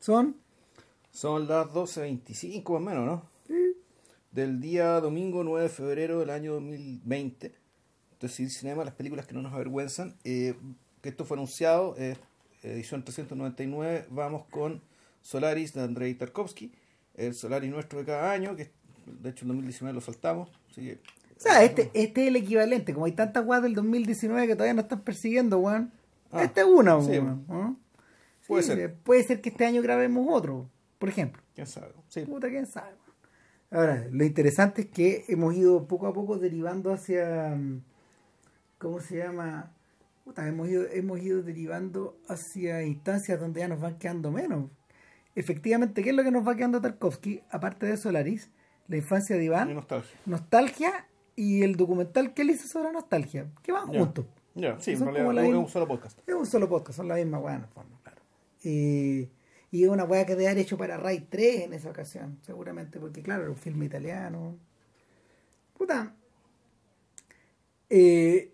Son Son las 12.25 más o menos, ¿no? Del día domingo 9 de febrero del año 2020. Entonces, Cinema, las películas que no nos avergüenzan. Eh, que esto fue anunciado, eh, edición 399. Vamos con Solaris de Andrei Tarkovsky. El Solaris nuestro de cada año, que de hecho en 2019 lo soltamos. Así que, O sea, este, este es el equivalente. Como hay tantas weas del 2019 que todavía no están persiguiendo, weón. Ah, Esta es una, sí, weón. ¿no? Puede Sí, ser. Puede ser que este año grabemos otro, por ejemplo. quién sabe. Sí. Puta, quién sabe. Ahora, lo interesante es que hemos ido poco a poco derivando hacia. mm, ¿Cómo se llama? Puta, hemos ido, hemos ido derivando hacia instancias donde ya nos van quedando menos. Efectivamente, ¿qué es lo que nos va quedando Tarkovsky? Aparte de Solaris, la infancia de Y Iván, nostalgia. Nostalgia y el documental que él hizo sobre nostalgia, que van Ya. juntos. Ya, sí, en realidad un- misma- es un solo podcast. Es un solo podcast, son la misma weá en el fondo, claro. Y, es una weá que debe haber hecho para Ray 3 en esa ocasión, seguramente, porque claro, era un filme italiano. Puta. Eh,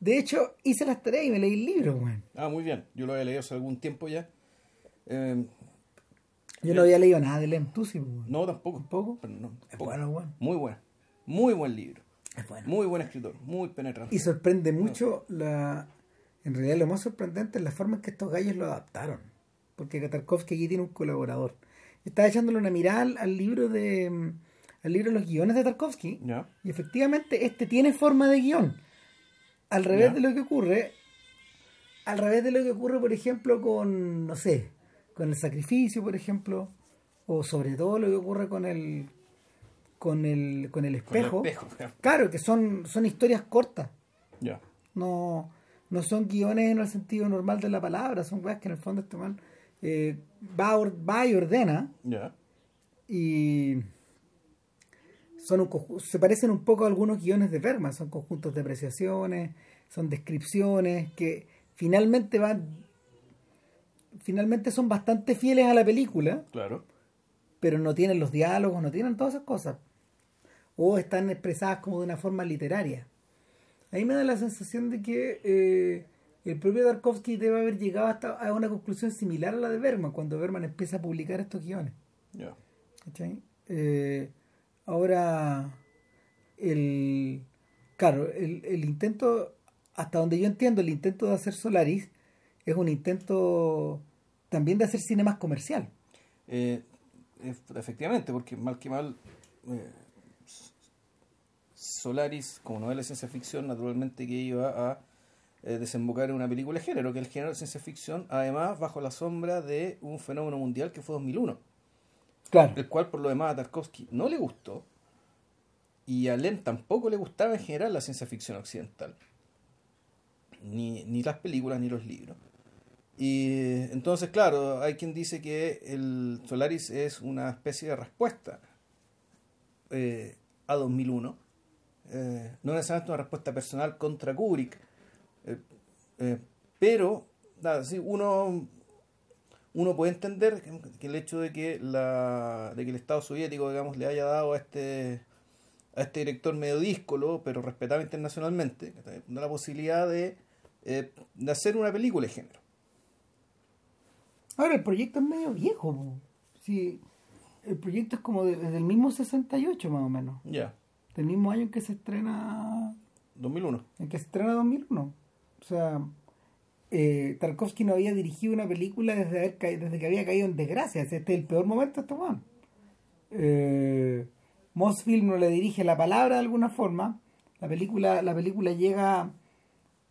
de hecho, hice las tareas y me leí el libro, weón. Ah, muy bien. Yo lo había leído hace algún tiempo ya. Eh, Yo no había leído nada de Lem, tú sí, weón. no, tampoco. ¿Tampoco? Pero no, Es tampoco. bueno, weón. Muy bueno. Muy buen libro. Es bueno. Muy buen escritor. Muy penetrante. Y sorprende mucho la. En realidad, lo más sorprendente es la forma en que estos gallos lo adaptaron. Porque Tarkovsky aquí tiene un colaborador. Estaba echándole una mirada al, libro de. mm, al libro de los guiones de Tarkovsky. Y efectivamente, este tiene forma de guion. Al revés de lo que ocurre. Al revés de lo que ocurre, por ejemplo, con. no sé. Con el sacrificio, por ejemplo. O sobre todo lo que ocurre con el. con el. con el Con el espejo. Claro, que son, son historias cortas. Ya. No, no son guiones en el sentido normal de la palabra, son weas que en el fondo este man eh, va, or- va y ordena y son un se parecen un poco a algunos guiones de Bergman, son conjuntos de apreciaciones, son descripciones que finalmente van finalmente son bastante fieles a la película, Claro. pero no tienen los diálogos, no tienen todas esas cosas. O están expresadas como de una forma literaria. Ahí me da la sensación de que eh, el propio Tarkovsky debe haber llegado hasta a una conclusión similar a la de Bergman, cuando Bergman empieza a publicar estos guiones. Eh, ahora, el, claro, el, el intento, hasta donde yo entiendo, el intento de hacer Solaris es un intento también de hacer cine más comercial. Eh, ef- efectivamente, porque mal que mal, eh, Solaris, como novela de ciencia ficción, naturalmente que iba a eh, desembocar en una película de género, que es el género de ciencia ficción, además bajo la sombra de un fenómeno mundial que fue 2001, Claro. el cual por lo demás a Tarkovsky no le gustó, y a Len tampoco le gustaba en general la ciencia ficción occidental, ni, ni las películas ni los libros. Y entonces, claro, hay quien dice que el Solaris es una especie de respuesta eh, a 2001. Eh, no necesariamente una respuesta personal contra Kubrick, eh, eh, pero nada, sí, uno, uno puede entender que, que el hecho de que, la, de que el Estado soviético digamos, le haya dado a este, a este director medio díscolo, pero respetado internacionalmente, la posibilidad de, de hacer una película de género. Ahora, el proyecto es medio viejo. Sí, el proyecto es como de- desde el mismo 68 más o menos. Ya, Del mismo año en que se estrena 2001. en que se estrena 2001. O sea, eh, Tarkovsky no había dirigido una película desde, haber ca- desde que había caído en desgracia. Este es el peor momento de este weón. Eh, Mossfield no le dirige la palabra de alguna forma. La película, la película llega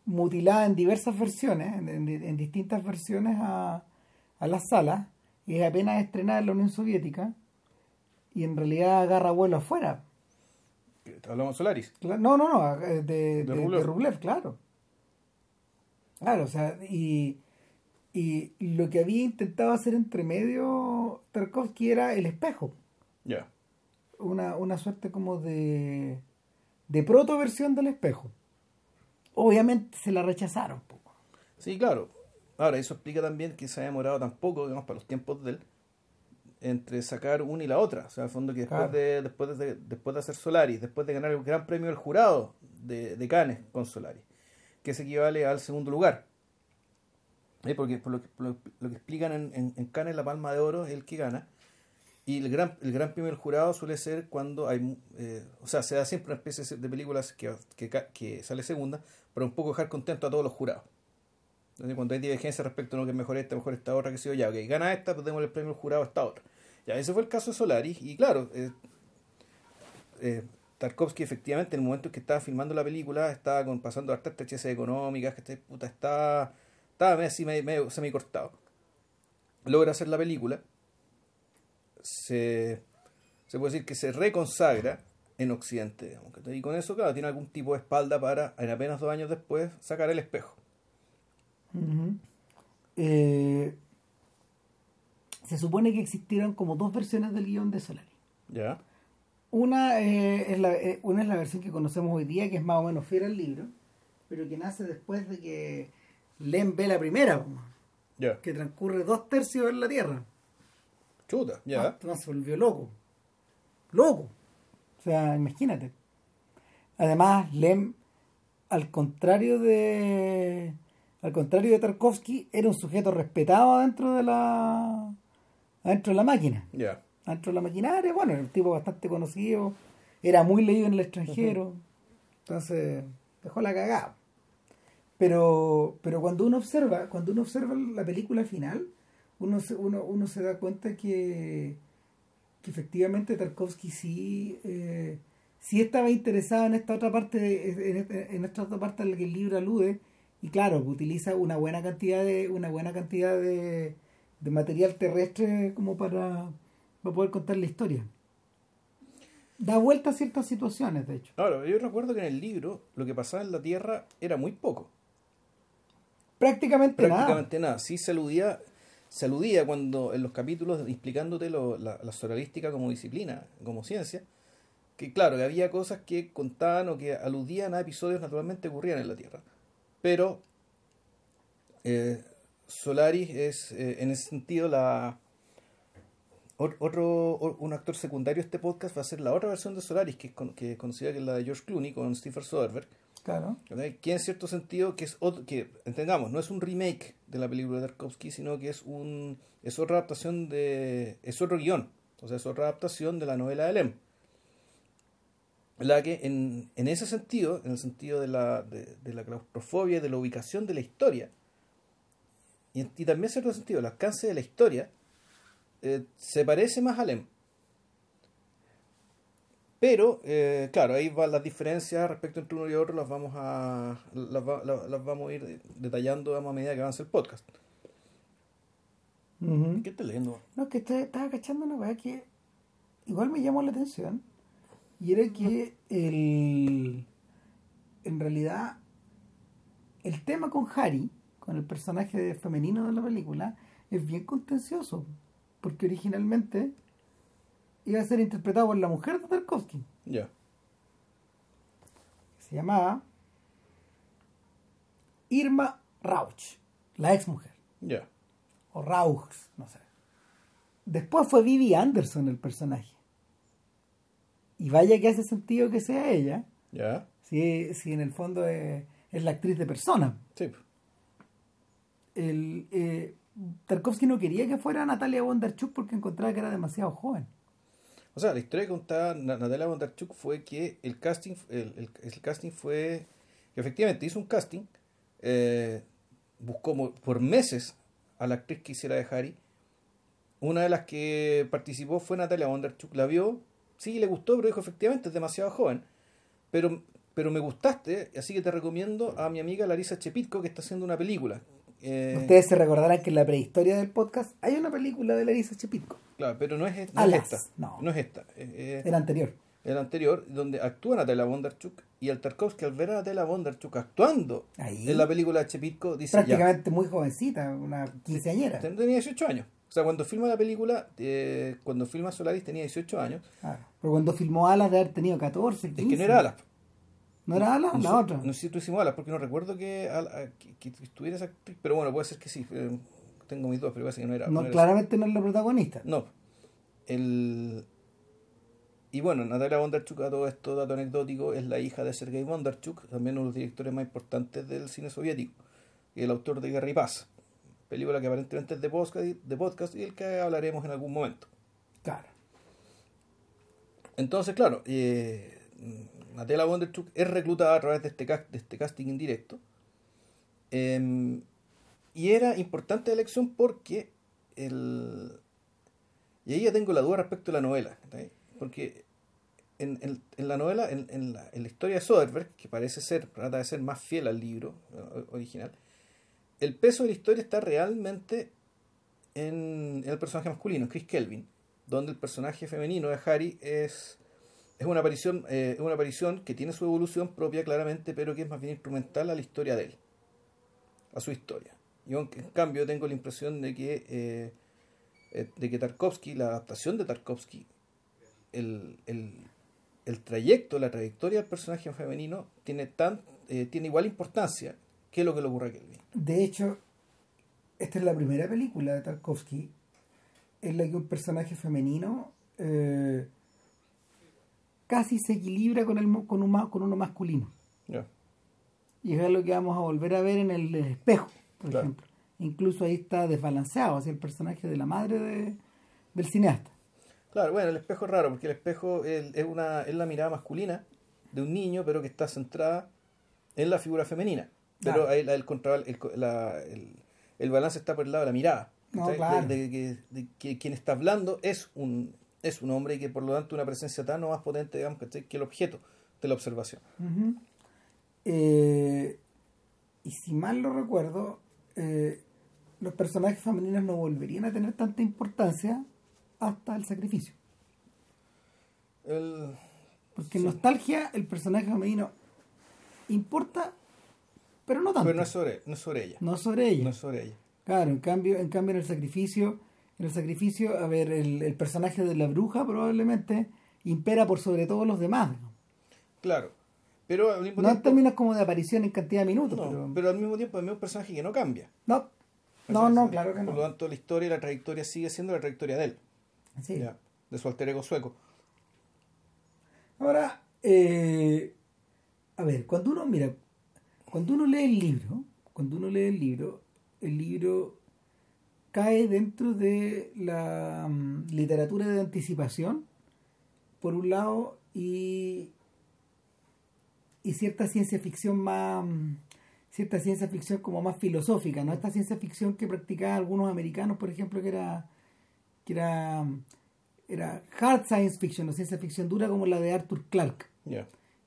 mutilada en diversas versiones, en, en- en distintas versiones a, a las salas, y es apenas estrenada en la Unión Soviética, y en realidad agarra vuelo afuera. Hablamos de Solaris. No, no, no, eh, de, de, de Rublev. Rublev, claro. Claro, o sea, y, y lo que había intentado hacer entre medio Tarkovsky era el espejo, Ya. una, una suerte como de, de proto-versión del espejo. Obviamente se la rechazaron. po. Sí, claro. Ahora, eso explica también que se ha demorado tampoco, digamos, para los tiempos de él, entre sacar una y la otra. O sea, al fondo que después, Claro. de, después, de, después de hacer Solaris, después de ganar el gran premio del jurado de, de Cannes con Solaris, que se equivale al segundo lugar. Eh, porque por lo, que, por lo, que explican en, en, en Cannes, la palma de oro es el que gana. Y el gran, el gran premio del jurado suele ser cuando hay. Eh, o sea, se da siempre una especie de películas que, que, que sale segunda, para un poco dejar contento a todos los jurados. Entonces, cuando hay divergencia respecto a lo que es mejor esta, mejor esta otra, que sé yo, ya, ok, gana esta, pues demos el premio al jurado a esta otra. Ya, ese fue el caso de Solaris, y claro, eh, eh, Tarkovsky efectivamente en el momento en que estaba filmando la película estaba con, pasando hartas estrecheces económicas, que este, puta, estaba, estaba así medio, medio semi cortado. Logra hacer la película, se, se puede decir que se reconsagra en Occidente, y con eso, claro, tiene algún tipo de espalda para, en apenas dos años después, sacar el espejo. Se supone que existieron como dos versiones del guion de Solari. Ya. Una, eh, es la, eh, una es la versión que conocemos hoy día, que es más o menos fiel al libro, pero que nace después de que Lem ve la primera, Ya. que transcurre dos tercios en la Tierra. Chuta, ya. Ah, se volvió loco. Loco. O sea, imagínate. Además, Lem, al contrario de. Al contrario de Tarkovsky, era un sujeto respetado dentro de la. Dentro de la máquina. Dentro de la maquinaria, bueno, era un tipo bastante conocido, era muy leído en el extranjero. Entonces, dejó la cagada. Pero, pero cuando uno observa, cuando uno observa la película final, uno se, uno, uno se da cuenta que, que efectivamente Tarkovsky sí, eh, sí estaba interesado en esta otra parte, de, en, en, esta otra parte a la que el libro alude, y claro, utiliza una buena cantidad de, una buena cantidad de, de material terrestre como para, para poder contar la historia. Da vuelta a ciertas situaciones, de hecho. Claro, yo recuerdo que en el libro lo que pasaba en la Tierra era muy poco. Prácticamente, Prácticamente nada. nada. Sí se aludía, se aludía cuando en los capítulos explicándote lo, la, la como disciplina, como ciencia, que claro, que había cosas que contaban o que aludían a episodios naturalmente ocurrían en la Tierra. Pero eh, Solaris es eh, en ese sentido la otro un actor secundario de este podcast va a ser la otra versión de Solaris que es, con, que es conocida que es la de George Clooney con Stephen Soderbergh. Claro. Que en cierto sentido que es otro, que entendamos no es un remake de la película de Tarkovsky sino que es un es otra adaptación de es otro guion o sea es otra adaptación de la novela de Lem la que en, en ese sentido en el sentido de la de, de la claustrofobia de la ubicación de la historia y, y también en cierto sentido el alcance de la historia eh, se parece más a Lem. Pero, eh, claro, ahí van las diferencias respecto entre uno y otro, las vamos a las, las, las vamos a ir detallando a medida que avance el podcast. Uh -huh. ¿Qué estás leyendo? No, que estaba, estaba cachando una weá que igual me llamó la atención. Y era que el en realidad el tema con Harry, con el personaje femenino de la película, es bien contencioso porque originalmente iba a ser interpretado por la mujer de Tarkovsky. Ya. Yeah. Se llamaba Irma Rauch, la ex mujer. Ya. Yeah. O Rauch, no sé. Después fue Vivi Anderson el personaje. Y vaya que hace sentido que sea ella. Ya. Yeah. Si, si en el fondo es, es, la actriz de persona. Sí. El, eh, Tarkovsky no quería que fuera Natalia Bondarchuk porque encontraba que era demasiado joven. O sea, la historia que contaba Natalia Bondarchuk fue que el casting, el, el, el casting fue, efectivamente hizo un casting, eh, buscó por meses a la actriz que hiciera de Harry. Una de las que participó fue Natalia Bondarchuk. La vio, sí, le gustó, pero dijo efectivamente es demasiado joven. Pero, pero me gustaste, así que te recomiendo a mi amiga Larisa Chepitko que está haciendo una película eh, Ustedes se recordarán que en la prehistoria del podcast hay una película de Larisa Chepitko. Claro, pero no es, no Alas, es esta. No. no es esta. Eh, el anterior. El anterior, donde actúa Natalia Bondarchuk y el Tarkovsky al ver a Natalia Bondarchuk actuando Ahí. en la película de Chepitko dice prácticamente muy jovencita, una quinceañera. Tenía 18 años. O sea, cuando filma la película, eh, cuando filma Solaris tenía 18 años. Ah, pero cuando filmó Alas de haber tenido 14, 15. Es que no era Alas. ¿No era Alas? No, la otra. No sé si tú hicimos Alas, porque no recuerdo que, que, que estuviera esa actriz, pero bueno, puede ser que sí. Eh, tengo mis dudas, pero parece que no era. No, no era claramente no es la protagonista. No. El... Y bueno, Natalia Bondarchuk, a todo esto, dato anecdótico, es la hija de Sergei Bondarchuk, también uno de los directores más importantes del cine soviético, y el autor de Guerra y Paz. película que aparentemente es de podcast, de podcast y el que hablaremos en algún momento. Claro. Entonces, claro, eh, Natalia Wonderchuk es reclutada a través de este, este casting indirecto. Em, y era importante la elección porque el... Y ahí ya tengo la duda respecto a la novela. Porque en, la novela, en, la, la historia de Soderbergh, que parece ser, trata de ser más fiel al libro original, el peso de la historia está realmente en, el personaje masculino, Chris Kelvin, donde el personaje femenino de Harry es, es una aparición, eh, una aparición que tiene su evolución propia claramente, pero que es más bien instrumental a la historia de él, a su historia. Yo en cambio tengo la impresión de que eh, eh, de que Tarkovsky, la adaptación de Tarkovsky, el, el, el, trayecto, la trayectoria del personaje femenino tiene tan tiene igual importancia que lo que le ocurre a Kelvin. De hecho, esta es la primera película de Tarkovsky en la que un personaje femenino eh, casi se equilibra con, el, con, un, con uno masculino. Y es lo que vamos a volver a ver en el espejo, por ejemplo. Incluso ahí está desbalanceado hacia el personaje de la madre de, del cineasta. Claro, bueno, el espejo es raro porque el espejo es, una, es la mirada masculina de un niño, pero que está centrada en la figura femenina. Pero ahí el, control, el, el, balance está por el lado de la mirada. de, que, quien está hablando es un, es un hombre y que por lo tanto una presencia tan o más potente digamos, que el objeto de la observación. Eh, y si mal lo recuerdo, eh, los personajes femeninos no volverían a tener tanta importancia hasta el sacrificio. Porque en nostalgia el personaje femenino importa pero no tanto. Pero no es sobre, no es sobre ella. No sobre ella. No es sobre ella. Claro, en cambio, en cambio en el sacrificio, en el sacrificio, a ver, el, personaje de la bruja probablemente impera por sobre todos los demás. Claro. Pero al mismo no en términos como de aparición en cantidad de minutos. pero... al mismo tiempo es un personaje que no cambia. No, no, no, claro que no. Por lo tanto, la historia y la trayectoria sigue siendo la trayectoria de él. Sí. de su alter ego sueco. Ahora, eh, a ver, cuando uno, mira, cuando uno lee el libro, cuando uno lee el libro, el libro cae dentro de la mm, literatura de anticipación, por un lado, y, y cierta ciencia ficción más mm, cierta ciencia ficción como más filosófica, ¿no? Esta ciencia ficción que practicaban algunos americanos, por ejemplo, que era que era mm, era hard science fiction, o ciencia ficción dura como la de Arthur Clarke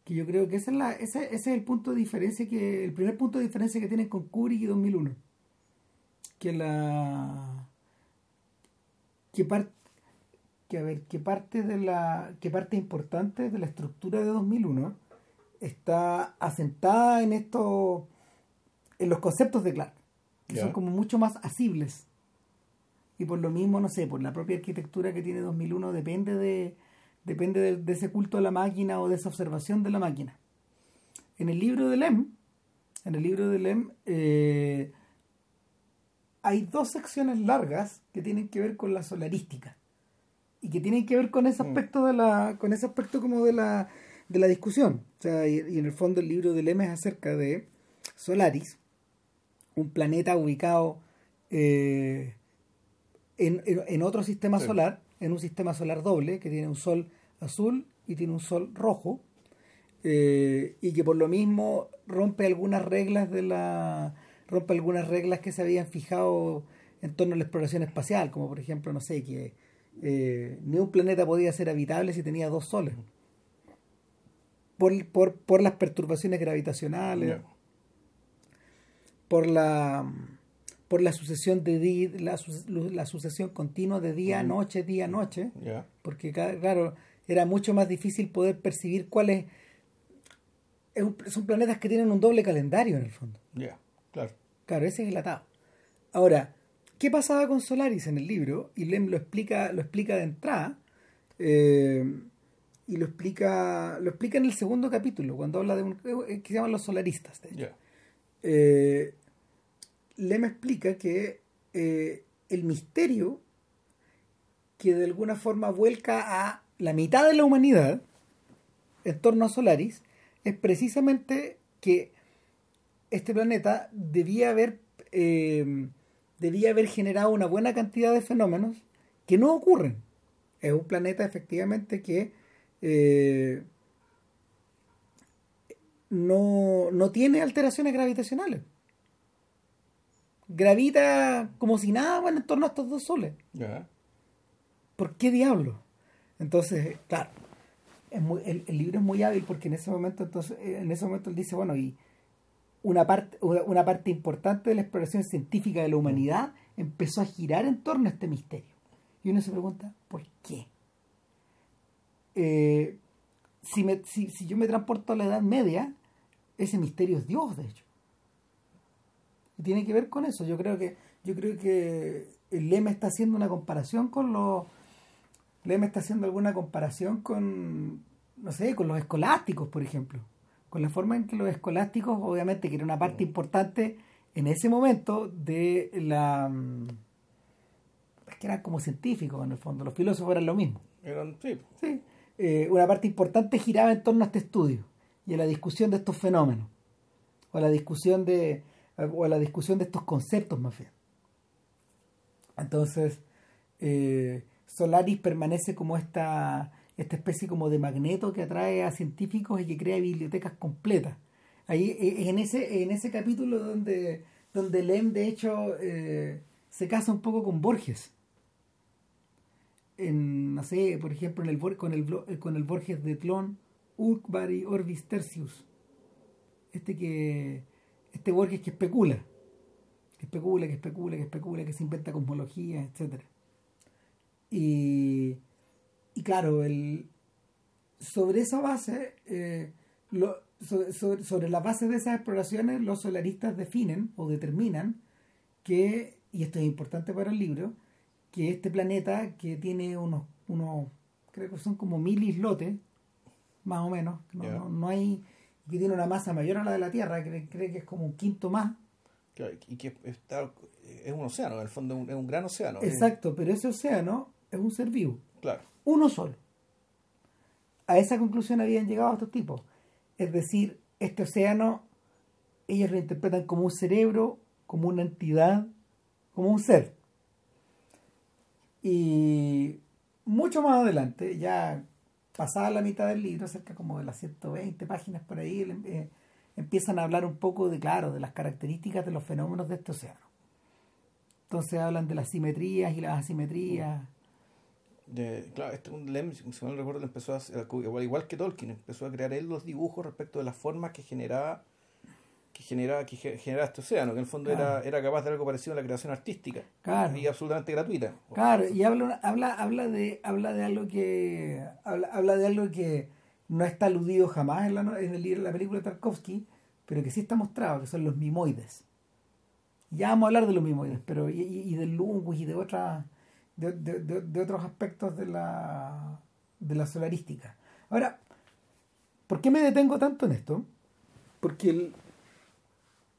que yo creo que esa es la, ese, ese, es el punto de diferencia que, el primer punto de diferencia que tienen con Kubrick y 2001. Que la, que parte, que a ver, que parte de la, que parte importante de la estructura de 2001 está asentada en esto, en los conceptos de Clark, que son como mucho más asibles. Y por lo mismo, no sé, por la propia arquitectura que tiene 2001 depende de depende de, ese culto a la máquina o de esa observación de la máquina. En el libro de Lem, en el libro de Lem, eh, hay dos secciones largas que tienen que ver con la solarística y que tienen que ver con ese mm. aspecto de la, con ese aspecto como de la, de la discusión. O sea, y, en el fondo el libro de Lem es acerca de Solaris, un planeta ubicado eh, en, otro sistema solar, en un sistema solar doble que tiene un sol azul y tiene un sol rojo eh, y que por lo mismo rompe algunas reglas de la rompe algunas reglas que se habían fijado en torno a la exploración espacial como por ejemplo no sé que eh, ni un planeta podía ser habitable si tenía dos soles. Por, por, por las perturbaciones gravitacionales por la por la sucesión de la, la, sucesión continua de día noche día noche porque claro era mucho más difícil poder percibir cuáles son planetas que tienen un doble calendario en el fondo. Ya, claro. Claro, ese es el atado. Ahora, ¿qué pasaba con Solaris en el libro? Y Lem lo explica, lo explica de entrada. Eh, y lo explica, lo explica en el segundo capítulo, cuando habla de un eh, que se llaman los solaristas. Eh, Lem explica que el misterio que de alguna forma vuelca a la mitad de la humanidad en torno a Solaris es precisamente que este planeta debía haber eh, debía haber generado una buena cantidad de fenómenos que no ocurren. Es un planeta efectivamente que eh, no, no tiene alteraciones gravitacionales. Gravita como si nada bueno, en torno a estos dos soles. ¿Por qué diablo? Entonces, claro, el, libro es muy hábil porque en ese momento, entonces, en ese momento él dice, bueno, y una parte, una parte importante de la exploración científica de la humanidad empezó a girar en torno a este misterio. Y uno se pregunta, ¿por qué? Eh, si, me, si, si yo me transporto a la Edad Media, ese misterio es Dios, de hecho. Y tiene que ver con eso. Yo creo que, yo creo que el lema está haciendo una comparación con los. Lema está haciendo alguna comparación con. no sé, con los escolásticos, por ejemplo. Con la forma en que los escolásticos, obviamente, que era una parte importante en ese momento de la. Es que eran como científicos, en el fondo. Los filósofos eran lo mismo. Eran, sí. Sí. Eh, una parte importante giraba en torno a este estudio y a la discusión de estos fenómenos. O a la discusión de o a la discusión de estos conceptos más bien. Entonces, eh, Solaris permanece como esta, esta especie como de magneto que atrae a científicos y que crea bibliotecas completas. Ahí, eh, en ese, en ese capítulo donde, donde Lem, de hecho, eh, se casa un poco con Borges. En, no sé, por ejemplo, en el, con, el, con el Borges de Tlon, Urkbari Orbis Tertius. Este que este Borges que especula, que especula, que especula, que especula, que se inventa cosmología, etc. Y, y claro, el, sobre esa base, eh, sobre, sobre, la base de esas exploraciones, los solaristas definen o determinan que, y esto es importante para el libro, que este planeta que tiene unos, unos creo que son como mil islotes, más o menos, no, no hay que tiene una masa mayor a la de la Tierra, cree, cree que es como un quinto más. y que está, es un océano, en el fondo es un, gran océano. Exacto, pero ese océano es un ser vivo. Claro. Uno solo. A esa conclusión habían llegado estos tipos. Es decir, este océano, ellos lo interpretan como un cerebro, como una entidad, como un ser. Y mucho más adelante, ya pasada la mitad del libro, cerca como de las 120 páginas por ahí, eh, empiezan a hablar un poco de, claro, de las características de los fenómenos de este océano. Entonces hablan de las simetrías y las asimetrías. De, claro, este un Lem, si no recuerdo, empezó a igual, igual que Tolkien, empezó a crear él los dibujos respecto de las formas que generaba que generaba, que generaba este océano, que en el fondo era, era capaz de algo parecido a la creación artística. Y absolutamente gratuita. Claro, y habla, habla, habla de, habla de algo que. Habla, de algo que no está aludido jamás en la, en el libro, la película de Tarkovsky, pero que sí está mostrado, que son los mimoides. Ya vamos a hablar de los mimoides, pero y, y del lungus y de otras de, de, de, otros aspectos de la de la solarística. Ahora, ¿por qué me detengo tanto en esto? Porque el,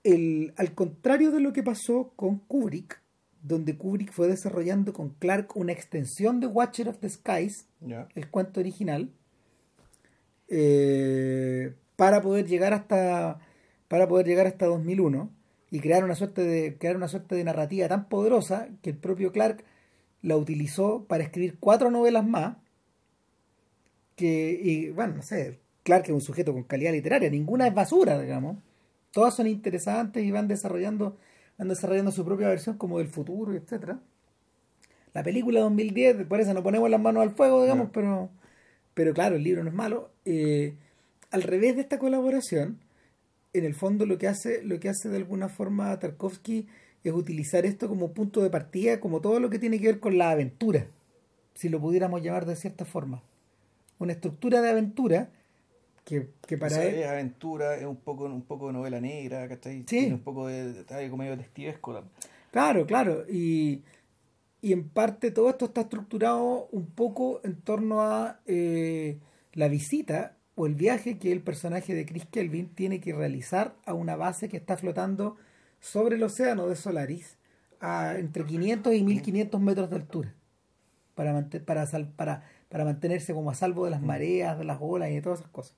el, al contrario de lo que pasó con Kubrick, donde Kubrick fue desarrollando con Clark una extensión de Watcher of the Skies, el cuento original, eh, para poder llegar hasta para poder llegar hasta 2001 y crear una suerte de crear una suerte de narrativa tan poderosa que el propio Clark la utilizó para escribir cuatro novelas más que y bueno no sé Clark es un sujeto con calidad literaria ninguna es basura digamos todas son interesantes y van desarrollando, van desarrollando su propia versión como del futuro, etcétera. La película 2010, por eso no ponemos las manos al fuego, digamos, pero, pero claro, el libro no es malo. Eh, al revés de esta colaboración, en el fondo lo que hace, lo que hace de alguna forma Tarkovsky es utilizar esto como punto de partida, como todo lo que tiene que ver con la aventura, si lo pudiéramos llamar de cierta forma. Una estructura de aventura que, para es aventura, es un poco, un poco de novela negra, ¿cachai? Tiene un poco de, de, medio detectivesco. Claro, claro. Y, y en parte todo esto está estructurado un poco en torno a eh, la visita o el viaje que el personaje de Chris Kelvin tiene que realizar a una base que está flotando sobre el océano de Solaris a entre 500 y 1500 metros de altura para, para, para, para mantenerse como a salvo de las mareas, de las olas y de todas esas cosas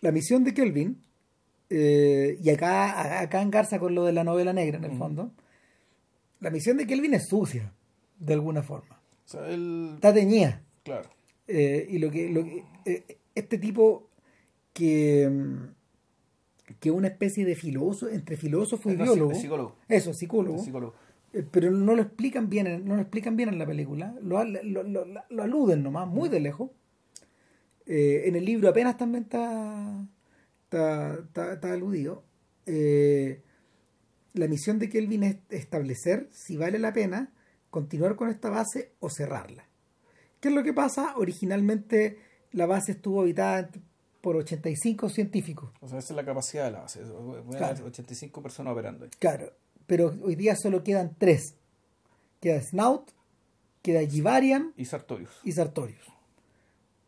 la misión de Kelvin, eh, y acá, acá engarza con lo de la novela negra en el fondo, La misión de Kelvin es sucia, de alguna forma. O sea, él. Está teñida. Claro. Eh, y lo que, lo que- eh, este tipo que que una especie de filósofo entre filósofo y biólogo. psicólogo. eso psicólogo. Eh, pero no lo explican bien en- no lo explican bien en la película. Lo, lo, lo- lo aluden nomás muy de lejos. Eh, en el libro apenas también está está, está- está aludido. Eh, la misión de Kelvin es establecer si vale la pena continuar con esta base o cerrarla. ¿Qué es lo que pasa? Originalmente la base estuvo habitada por 85 científicos. O sea, esa es la capacidad de la base. Claro. haber 85 personas operando ahí. Claro, pero hoy día solo quedan tres. Queda Snout, queda Givarian Y Sartorius. y Sartorius.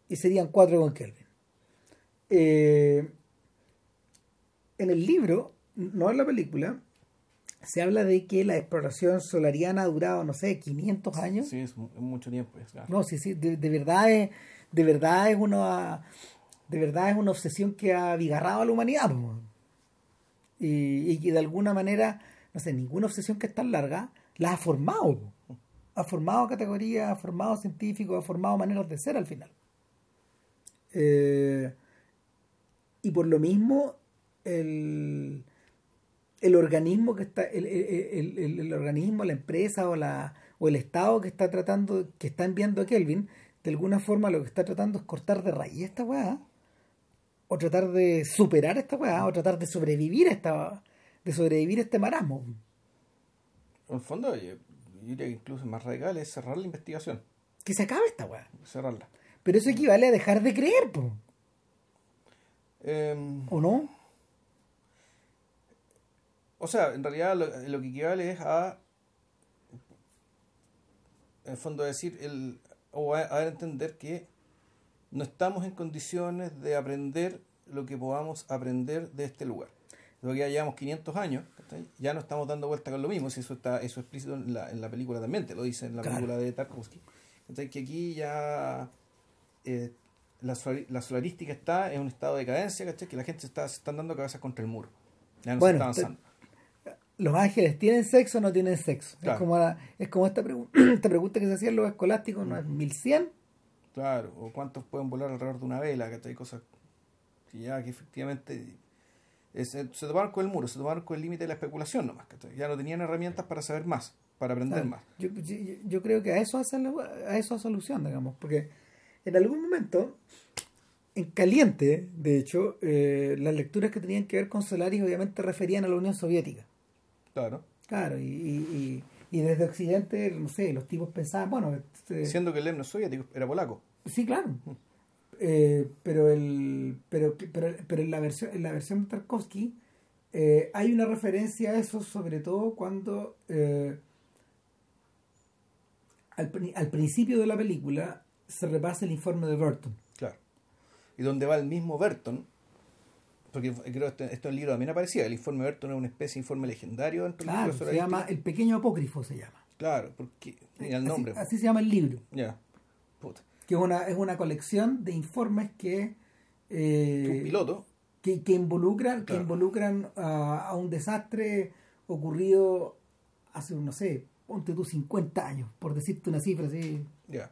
Y serían cuatro con Kelvin. Eh, en el libro, no en la película, se habla de que la exploración solariana ha durado, no sé, 500 años. Sí, es, mu- es mucho tiempo. es, claro. No, sí, sí, de, de verdad es, de verdad es una, de verdad es una obsesión que ha abigarrado a la humanidad, y, y que de alguna manera, no sé, ninguna obsesión que es tan larga la ha formado, ha formado categorías, ha formado científicos, ha formado maneras de ser al final. Eh, y por lo mismo, el, el organismo que está, el, el- el- el organismo, la empresa o la o el Estado que está tratando, que está enviando a Kelvin, de alguna forma lo que está tratando es cortar de raíz esta weá, o tratar de superar esta weá, o tratar de sobrevivir a esta, de sobrevivir a este marasmo. En el fondo, yo, yo diría que incluso más radical es cerrar la investigación. Que se acabe esta weá. Cerrarla. Pero eso equivale a dejar de creer, po, Em, ¿o no? o sea, en realidad lo, lo que equivale es a. En el fondo, decir. El, o a, a entender que no estamos en condiciones de aprender lo que podamos aprender de este lugar. Lo que ya llevamos 500 años, ya no estamos dando vuelta con lo mismo, si eso está eso es explícito en la, en la película también, te lo dice en la Claro. película de Tarkovsky. ¿cachai? Que aquí ya eh, la, la solarística está en un estado de decadencia, ¿cachai? que la gente se está, se están dando cabezas contra el muro. Ya no Bueno, se está avanzando. ¿Los ángeles tienen sexo o no tienen sexo? Claro. Es como, la- es como esta, pregu- esta pregunta que se hacían los escolásticos, ¿no es 1100? Claro, o cuántos pueden volar alrededor de una vela, ¿cachai? Cosas que ya que efectivamente se, tomaron con el muro, se tomaron con el límite de la especulación nomás, ¿cachai? Ya no tenían herramientas para saber más, para aprender Claro. más. Yo, yo, yo creo que a eso hace a eso hace alusión, digamos, porque en algún momento, en caliente, de hecho, eh, las lecturas que tenían que ver con Solaris obviamente referían a la Unión Soviética. Claro. Claro, y, y, y, y desde Occidente, no sé, los tipos pensaban, bueno, este, Siendo que el himno soviético era polaco. sí, claro. Eh, pero el pero, pero, pero en la versión en la versión de Tarkovsky eh, hay una referencia a eso sobre todo cuando eh, al, al principio de la película se repasa el informe de Burton Claro. Y donde va el mismo Burton, porque creo que esto, esto en el libro también aparecía, el informe Burton es una especie de informe legendario dentro claro libro se solarista. llama el pequeño apócrifo se llama Claro, porque tenía el Así- nombre. así, se llama el libro Ya. Puta. que es una es una colección de informes que eh, Un piloto. que, que involucran que involucran a, a un desastre ocurrido hace no sé ponte tú 50 años por decirte una cifra así Ya.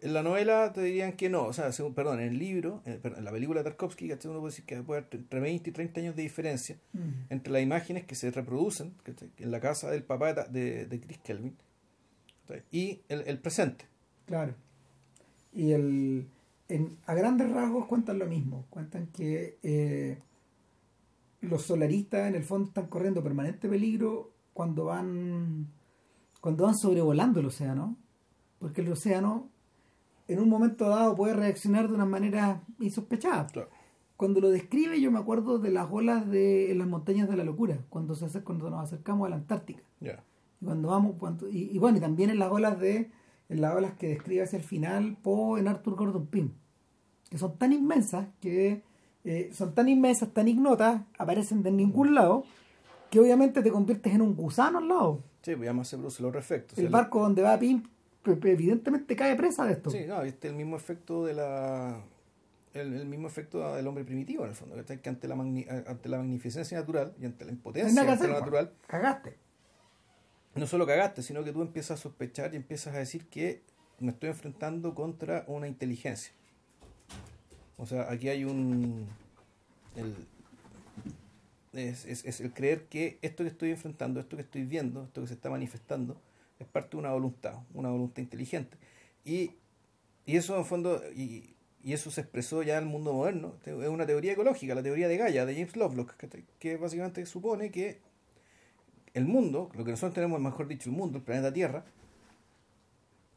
En la novela te dirían que no, o sea, según, perdón, en el libro, en, perdón, en la película de Tarkovsky, ¿cachai? uno puede decir que puede haber entre 20 y 30 años de diferencia entre las imágenes que se reproducen ¿cachai? en la casa del papá de, de Chris Kelvin ¿cachai? y el, el presente. claro y el en- a grandes rasgos cuentan lo mismo cuentan que eh, los solaristas en el fondo están corriendo permanente peligro cuando van cuando van sobrevolando el océano porque el océano en un momento dado puede reaccionar de una manera insospechada Claro. cuando lo describe yo me acuerdo de las olas de las montañas de la locura cuando se hace, cuando nos acercamos a la Antártica Ya. y cuando vamos cuando- y, y bueno y también en las olas de en las olas que describe hacia el final Poe en Arthur Gordon Pym que son tan inmensas que eh, son tan inmensas tan ignotas aparecen de ningún lado que obviamente te conviertes en un gusano al lado Sí, pues además se los efectos. el barco donde va Pym evidentemente cae presa de esto. Sí, no, este es el mismo efecto de la el, el mismo efecto del hombre primitivo en el fondo, que ante la magni- ante la magnificencia natural y ante la impotencia ante hacer lo natural, cagaste. no solo cagaste, sino que tú empiezas a sospechar y empiezas a decir que me estoy enfrentando contra una inteligencia. O sea, aquí hay un... El, es, es, es, el creer que esto que estoy enfrentando, esto que estoy viendo, esto que se está manifestando, es parte de una voluntad, una voluntad inteligente. Y, y eso en fondo, y, y, eso se expresó ya en el mundo moderno, es una teoría ecológica, la teoría de Gaia, de James Lovelock, que, básicamente supone que el mundo, lo que nosotros tenemos, mejor dicho, el mundo, el planeta Tierra,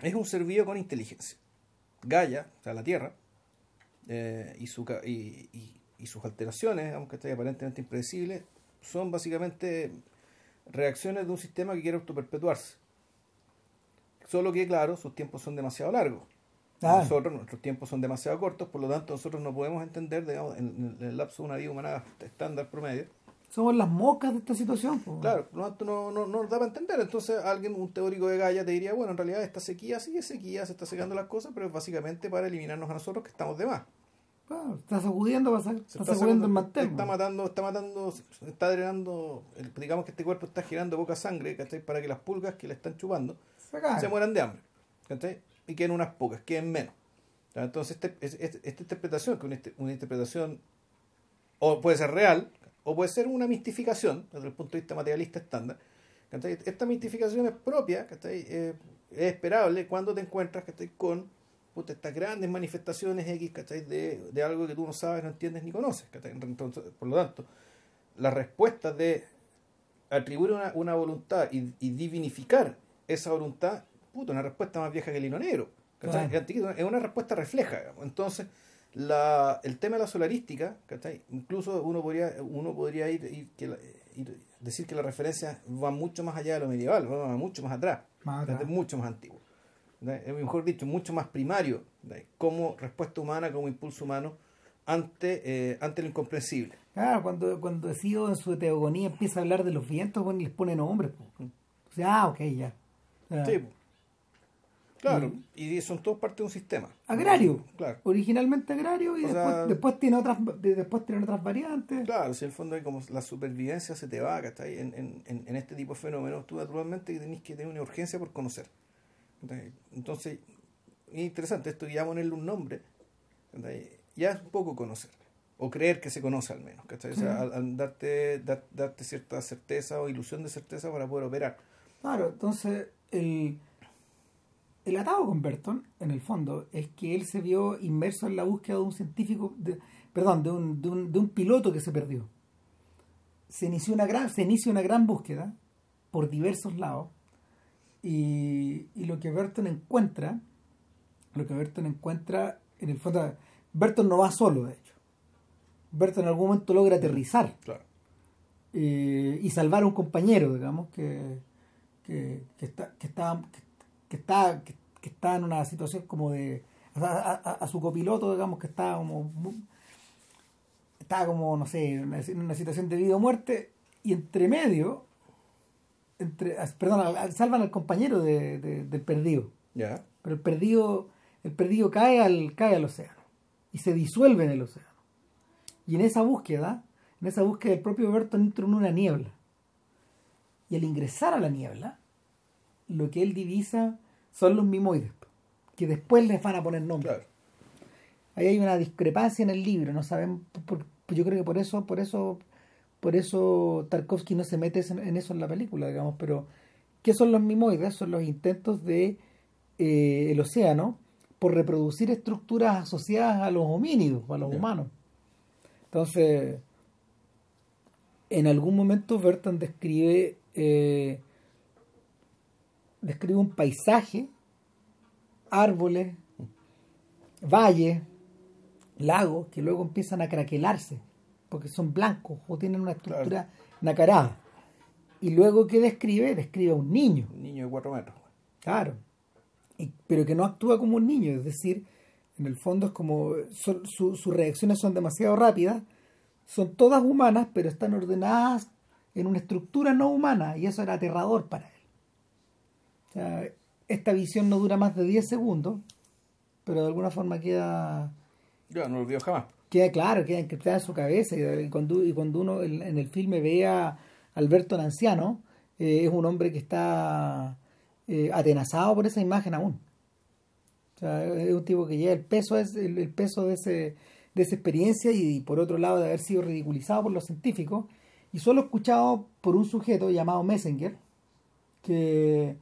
es un ser vivo con inteligencia. Gaia, o sea, la Tierra, eh, y, su, y, y, sus alteraciones, aunque estén aparentemente impredecibles, son básicamente reacciones de un sistema que quiere autoperpetuarse. Solo que, claro, sus tiempos son demasiado largos. Ah. Nosotros, nuestros tiempos son demasiado cortos, por lo tanto, nosotros no podemos entender, digamos, en, en el lapso de una vida humana estándar promedio, somos las moscas de esta situación. Pues. Claro, no, no, no, nos da para entender. Entonces alguien, un teórico de Gaia te diría, bueno, en realidad esta sequía sí es sequía, se está secando las cosas, pero es básicamente para eliminarnos a nosotros que estamos de más. Claro, está sacudiendo, está, está sacudiendo el mantel. Está matando, está matando, está drenando, digamos que este cuerpo está girando poca sangre, ¿cachai? Para que las pulgas que le están chupando se, mueran de hambre, ¿cachai? Y queden unas pocas, queden menos. Entonces, este, este, esta interpretación, que una, una interpretación o puede ser real, o puede ser una mistificación desde el punto de vista materialista estándar. Esta mistificación es propia, eh, es esperable cuando te encuentras con estas grandes manifestaciones X de, de, algo que tú no sabes, no entiendes ni conoces. Entonces, por lo tanto, la respuesta de atribuir una, una voluntad y, y, divinificar esa voluntad, puta, una respuesta más vieja que el hilo negro. Es una respuesta refleja. Entonces, la, el tema de la solarística, incluso uno podría, uno podría ir, que decir que la referencia va mucho más allá de lo medieval, va mucho más atrás, mucho más antiguo. Mejor dicho, mucho más primario como respuesta humana, como impulso humano ante, eh, ante lo incomprensible. Claro, cuando, cuando decido en su teogonía empieza a hablar de los vientos, bueno, les pone nombres. Mm. O sea, ah, ok, ya. Sí, Claro, y son todos parte de un sistema. Agrario. Claro. Originalmente agrario y después, después, tiene otras después tiene otras variantes. Claro, si en el fondo hay como la supervivencia se te va, ¿cachai? En, en, en este tipo de fenómenos, tú naturalmente tenés que tener una urgencia por conocer. Entonces, es interesante, esto ya ponerle un nombre, ya es un poco conocer, o creer que se conoce al menos, ¿cachai? O sea, al, darte, darte cierta certeza o ilusión de certeza para poder operar. Claro, entonces el el atado con Burton, en el fondo, es que él se vio inmerso en la búsqueda de un científico, de, perdón, de un, de, un, de un, piloto que se perdió. Se inició una gran, se inicia una gran búsqueda por diversos lados y, y lo que Burton encuentra, lo que Burton encuentra, en el fondo, Burton no va solo, de hecho. Burton en algún momento logra aterrizar eh, y salvar a un compañero, digamos, que, que, que, está, que, estaba, que está, que, está en una situación como de. A, su copiloto, digamos, que está como. Está como, no sé, en una, situación de vida o muerte, y entre medio. Entre, perdón, salvan al compañero de, del perdido. Pero el perdido, el perdido cae al, cae al océano y se disuelve en el océano. Y en esa búsqueda, en esa búsqueda, el propio Berton entra en una niebla. Y al ingresar a la niebla, lo que él divisa son los mimoides, que después les van a poner nombre. Ahí hay una discrepancia en el libro, no saben, yo creo que por eso, por eso, por eso Tarkovsky no se mete en eso en la película, digamos, pero ¿qué son los mimoides? Son los intentos de eh, el océano por reproducir estructuras asociadas a los homínidos, a los humanos. Entonces, en algún momento Bertrand describe eh, describe un paisaje, árboles, valles, lagos que luego empiezan a craquelarse porque son blancos o tienen una estructura nacarada. Y luego, ¿qué describe? Describe a un niño. Un niño de cuatro metros. Claro. pero que no actúa como un niño, es decir, en el fondo es como sus reacciones son demasiado rápidas, son todas humanas, pero están ordenadas en una estructura no humana y eso era aterrador para él. O sea, esta visión no dura más de 10 segundos, pero de alguna forma queda... Yo no lo olvido jamás. Queda claro, queda encriptada en su cabeza y cuando, y cuando uno en, el filme ve a Alberto el anciano, eh, es un hombre que está eh, atenazado por esa imagen aún. O sea, es un tipo que lleva el peso, es el, el peso de, ese, de esa experiencia y, por otro lado de haber sido ridiculizado por los científicos y solo escuchado por un sujeto llamado Messenger que,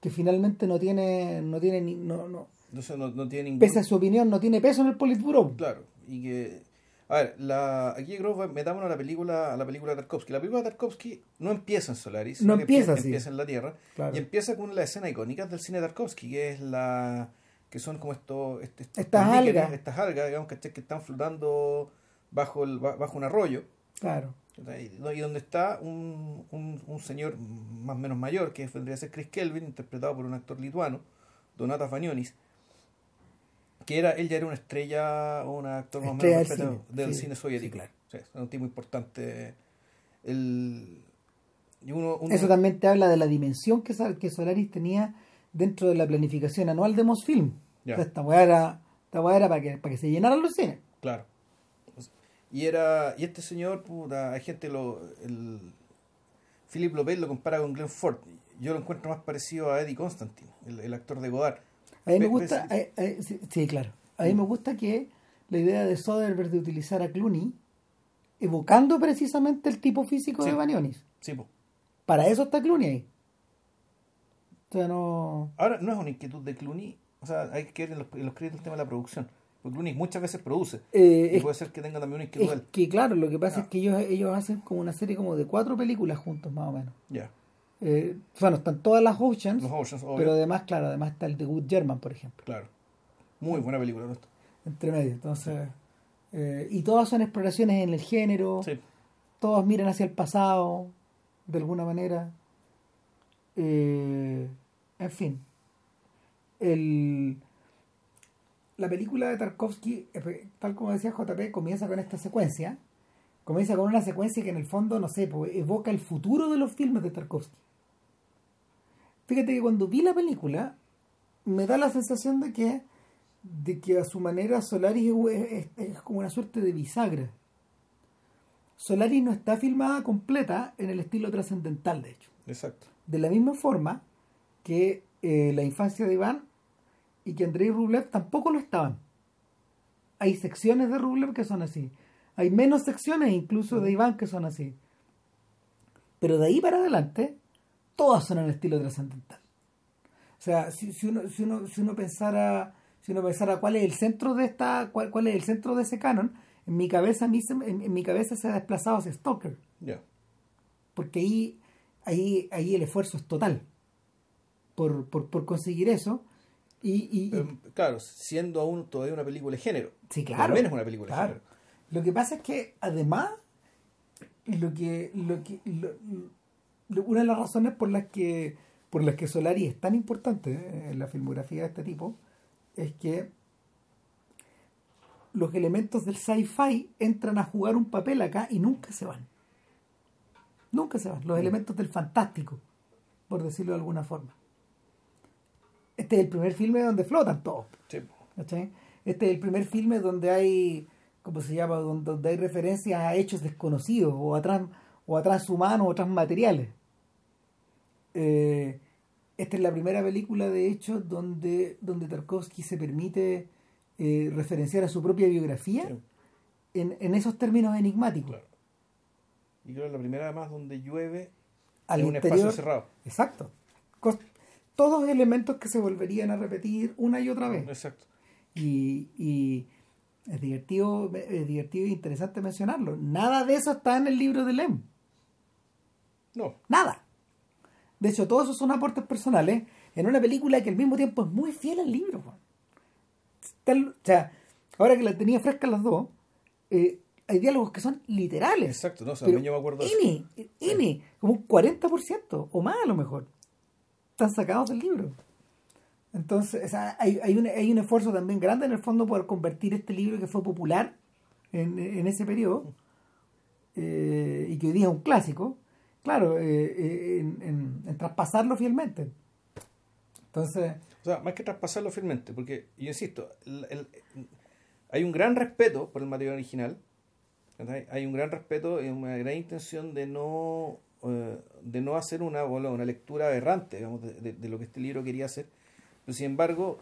que finalmente no tiene no tiene ni, no, no, Entonces no, no tiene ningún... pese a su opinión no tiene peso en el Politburo. Claro, y que... A ver, la, aquí creo metámonos a la película, a la película de Tarkovsky. La película de Tarkovsky no empieza en Solaris, No que empieza así. empieza en la Tierra. Claro. Y empieza con la escena icónica del cine de Tarkovsky, que es la que son como estos, este- estos Estas algas. estas algas, digamos, que están flotando bajo el, ba- bajo un arroyo. Claro. Y donde está un, un, un señor más o menos mayor, que vendría a ser Chris Kelvin, interpretado por un actor lituano, Donatas Vanionis, que era, él ya era una estrella, o un actor más o menos del cine, del sí, cine soviético. sí, claro. Un tipo importante. El, y uno, uno- Eso también te habla de la dimensión que, que Solaris tenía dentro de la planificación anual de Mosfilm. O sea, esta weá era, esta weá era para que, para que se llenaran los cines. Claro. Y era y este señor, puta, hay gente lo el Philip Lopez lo compara con Glenn Ford. Yo lo encuentro más parecido a Eddie Constantine, el, el actor de Godard. A mí me gusta, sí, sí, claro. A mí me gusta que la idea de Soderbergh de utilizar a Clooney, evocando precisamente el tipo físico Sí. de Banionis. Sí, po. Para eso está Clooney ahí. O sea, no... Ahora, no es una inquietud de Clooney, o sea, hay que ver en los, en los créditos el tema de la producción. Porque Clooney muchas veces produce. Eh, y puede ser que tenga también una inquietud. es que claro, lo que pasa Ah. es que ellos, ellos hacen como una serie como de cuatro películas juntos más o menos. Ya. Eh, bueno, están todas las Oceans, Los Oceans, pero además, claro, además está el The Good German, por ejemplo, Claro. Muy buena película, ¿no? entre medio. Entonces, eh, y todas son exploraciones en el género, Sí. todas miran hacia el pasado, de alguna manera. Eh, en fin. El, la película de Tarkovsky, tal como decía JP, comienza con esta secuencia. Comienza con una secuencia que en el fondo, no sé, pues, evoca el futuro de los filmes de Tarkovsky. Fíjate que cuando vi la película, me da la sensación de que, de que a su manera Solaris es, es- es como una suerte de bisagra. Solaris no está filmada completa en el estilo trascendental, de hecho. Exacto. De la misma forma que eh, la infancia de Iván y que Andrei Rublev tampoco lo estaban. Hay secciones de Rublev que son así. Hay menos secciones incluso de Iván que son así. Pero de ahí para adelante, todas son en el estilo trascendental. O sea, si, si uno, si uno, si uno pensara, si uno pensara cuál es el centro de esta, cuál, cuál es el centro de ese canon, en mi cabeza en, en mi cabeza se ha desplazado hacia Stoker Ya. porque ahí, ahí, ahí el esfuerzo es total por, por, por conseguir eso. Y, y- claro, siendo aún todavía una película de género. sí, claro. También es una película de género. Lo que pasa es que además, lo que, lo que, lo- lo- una de las razones por las que por las que Solari es tan importante eh, en la filmografía de este tipo es que los elementos del sci-fi entran a jugar un papel acá y nunca se van. Nunca se van. Los elementos del fantástico, por decirlo de alguna forma. Este es el primer filme donde flotan todos. Sí. ¿cachai? Este es el primer filme donde hay, ¿cómo se llama? Donde, donde hay referencias a hechos desconocidos o a, trans, o a transhumanos o transmateriales. Eh, esta es la primera película, de hecho, donde, donde Tarkovsky se permite eh, referenciar a su propia biografía Sí. en, en esos términos enigmáticos. Claro. Y creo que la primera además donde llueve Al en un espacio cerrado. Exacto. Todos elementos que se volverían a repetir una y otra vez. Exacto. Y, y es divertido, es divertido e interesante mencionarlo. Nada de eso está en el libro de Lem. No, Nada. De hecho, todos esos son aportes personales en una película que al mismo tiempo es muy fiel al libro. O sea, ahora que la tenía fresca las dos, eh, hay diálogos que son literales. exacto. No, o sea, Pero yo me acuerdo de eso. N, como un 40% o más a lo mejor. Están sacados del libro. Entonces, o sea, hay, hay, un, hay un esfuerzo también grande en el fondo por convertir este libro que fue popular en, en ese periodo eh, y que hoy día es un clásico, claro, eh, eh, en, en- traspasarlo fielmente. Entonces, O sea, más que traspasarlo firmemente, porque, yo insisto, hay un gran respeto por el material original, hay un gran respeto y una gran intención de no de no hacer una, una lectura errante digamos, de, de, lo que este libro quería hacer. Pero sin embargo,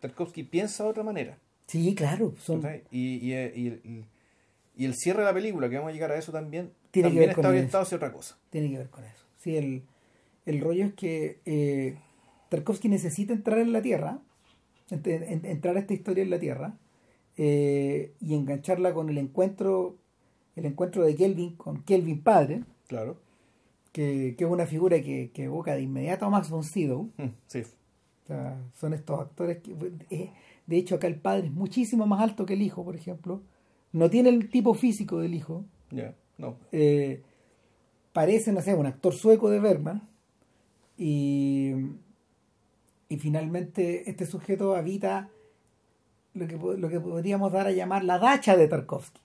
Tarkovsky piensa de otra manera. Sí, claro. Son... Y, y, y, y, el cierre de la película, que vamos a llegar a eso también, Tiene también está orientado hacia otra cosa. Tiene que ver con eso. Sí, el, el rollo es que eh, Tarkovsky necesita entrar en la Tierra, entrar a esta historia en la Tierra, eh, y engancharla con el encuentro el encuentro de Kelvin con Kelvin padre claro que, que es una figura que, que, evoca de inmediato a Max von Sydow. Mm, sí. O sea, son estos actores que eh, de hecho acá el padre es muchísimo más alto que el hijo por ejemplo. No tiene el tipo físico del hijo. Ya no. Eh, parece no sé un actor sueco de Bergman. Y y finalmente este sujeto habita lo que, lo que podríamos dar a llamar la dacha de Tarkovsky.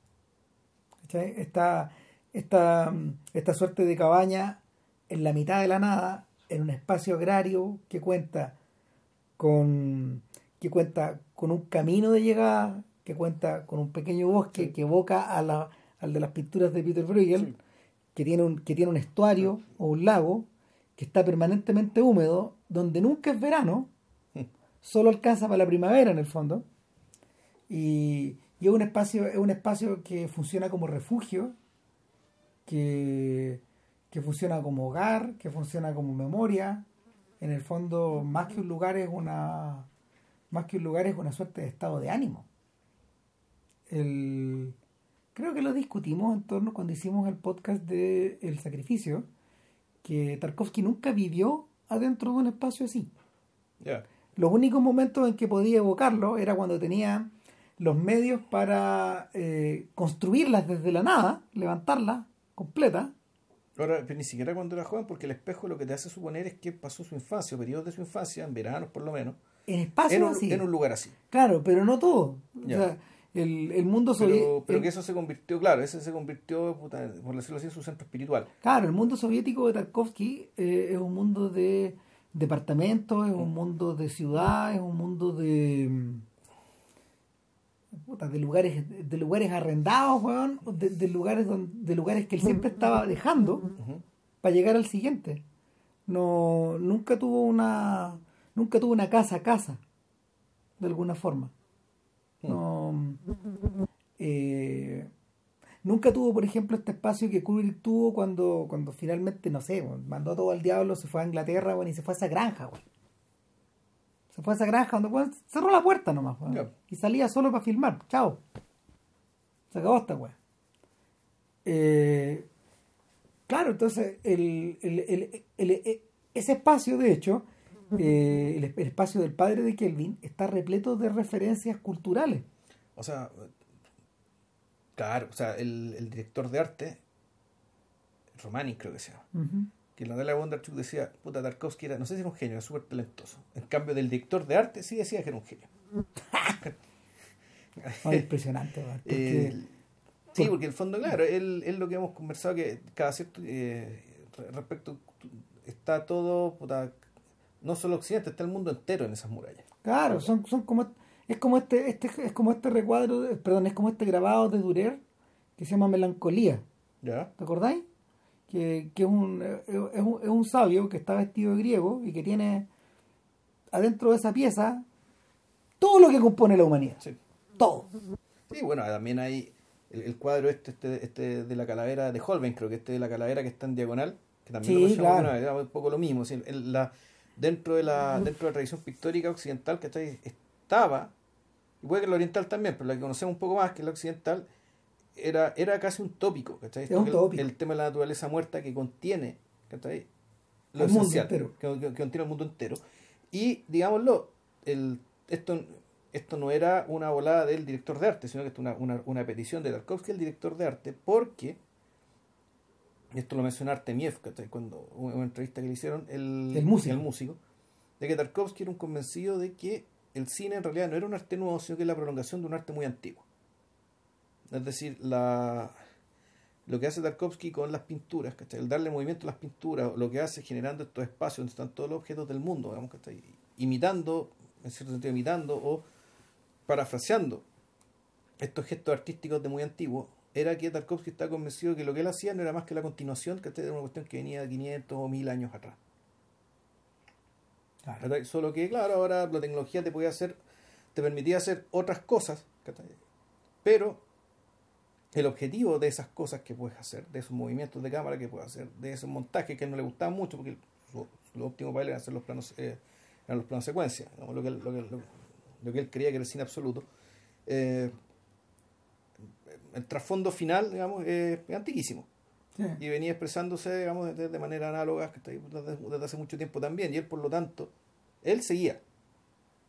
Esta, esta, esta suerte de cabaña en la mitad de la nada, en un espacio agrario que cuenta con, que cuenta con un camino de llegada, que cuenta con un pequeño bosque que evoca a la, al de las pinturas de Peter Bruegel, que, tiene un, que tiene un estuario o un lago que está permanentemente húmedo, donde nunca es verano, solo alcanza para la primavera en el fondo y, es un espacio, es un espacio que funciona como refugio, que, que funciona como hogar, que funciona como memoria. En el fondo, más que un lugar es una más que un lugar es una suerte de estado de ánimo. El, creo que lo discutimos en torno cuando hicimos el podcast de El Sacrificio, que Tarkovsky nunca vivió adentro de un espacio así. Los únicos momentos en que podía evocarlo era cuando tenía los medios para eh, construirlas desde la nada, levantarlas completa. Ahora, ni siquiera cuando era joven, porque el espejo lo que te hace suponer es que pasó su infancia, o periodos de su infancia, en veranos por lo menos, en espacio en un, así. En un lugar así. Claro, pero no todo. O sea, el, el, mundo soviético. Pero, que eso se convirtió, claro, ese se convirtió, por decirlo así, en su centro espiritual. Claro, el mundo soviético de Tarkovsky eh, es un mundo de departamentos, es un mundo de ciudad, es un mundo de de lugares de lugares arrendados, de, lugares de lugares que él siempre estaba dejando para llegar al siguiente. No, nunca tuvo una, nunca tuvo una casa a casa, de alguna forma. No, eh, nunca tuvo, por ejemplo, este espacio que Kubrick tuvo cuando, cuando finalmente, no sé, mandó todo al diablo, se fue a Inglaterra, bueno, y se fue a esa granja, se fue a esa granja donde cerró la puerta nomás, Y salía solo para filmar. Chao. Se acabó esta weá. Eh, claro, entonces el, ese espacio, de hecho, eh, el, espacio del padre de Kelvin está repleto de referencias culturales. O sea, claro, o sea, el, director de arte, Romani creo que sea, que la novela de Bondarchuk decía, puta, Tarkovsky era, no sé si era un genio, era súper talentoso. En cambio, del director de arte sí decía que era un genio. impresionante, Sí, porque en el fondo, claro, es lo que hemos conversado, que cada cierto, eh, respecto, está todo, puta, no solo Occidente, está el mundo entero en esas murallas. Claro, son, son como, es como este, este, es como este recuadro, perdón, es como este grabado de Durer, que se llama Melancolía. ¿Ya? ¿Te acordáis? Que, es, un, es, un, es un sabio que está vestido de griego y que tiene adentro de esa pieza todo lo que compone la humanidad. Todo. Sí, bueno, también hay el, cuadro este, este, este de la calavera de Holbein, creo que este de la calavera que está en diagonal, que también lo claro. un poco lo mismo. la, dentro, de la, dentro de la tradición pictórica occidental que estaba, y puede que la oriental también, pero la que conocemos un poco más, que la occidental, era, era casi un tópico, El, tema de la naturaleza muerta que contiene, Lo el mundo entero. Que, contiene el mundo entero. Y, digámoslo, el, esto, esto no era una volada del director de arte, sino que es una, una, petición de Tarkovsky, el director de arte, porque, esto lo mencionó Artemiev, cuando una entrevista que le hicieron, el, el, músico. el músico, de que Tarkovsky era un convencido de que el cine en realidad no era un arte nuevo, sino que es la prolongación de un arte muy antiguo. Es decir, la, lo que hace Tarkovsky con las pinturas, el darle movimiento a las pinturas, lo que hace generando estos espacios donde están todos los objetos del mundo, digamos, imitando, en cierto sentido imitando o parafraseando estos gestos artísticos de muy antiguo, era que Tarkovsky estaba convencido que lo que él hacía no era más que la continuación, que era una cuestión que venía de 500 o 1000 años atrás. Claro. Solo que, claro, ahora la tecnología te podía hacer, te permitía hacer otras cosas, ¿cachai? pero el objetivo de esas cosas que puedes hacer, de esos movimientos de cámara que puedes hacer, de esos montajes que a él no le gustaban mucho, porque su- lo óptimo para él era hacer los planos, eh, eran los planos secuencia, digamos, lo, que él, lo, que, lo- lo que él creía que era el cine absoluto. Eh, el trasfondo final, digamos, eh, es antiquísimo Sí. y venía expresándose, digamos, de, de manera análoga que está ahí desde, desde hace mucho tiempo también. Y él, por lo tanto, él seguía,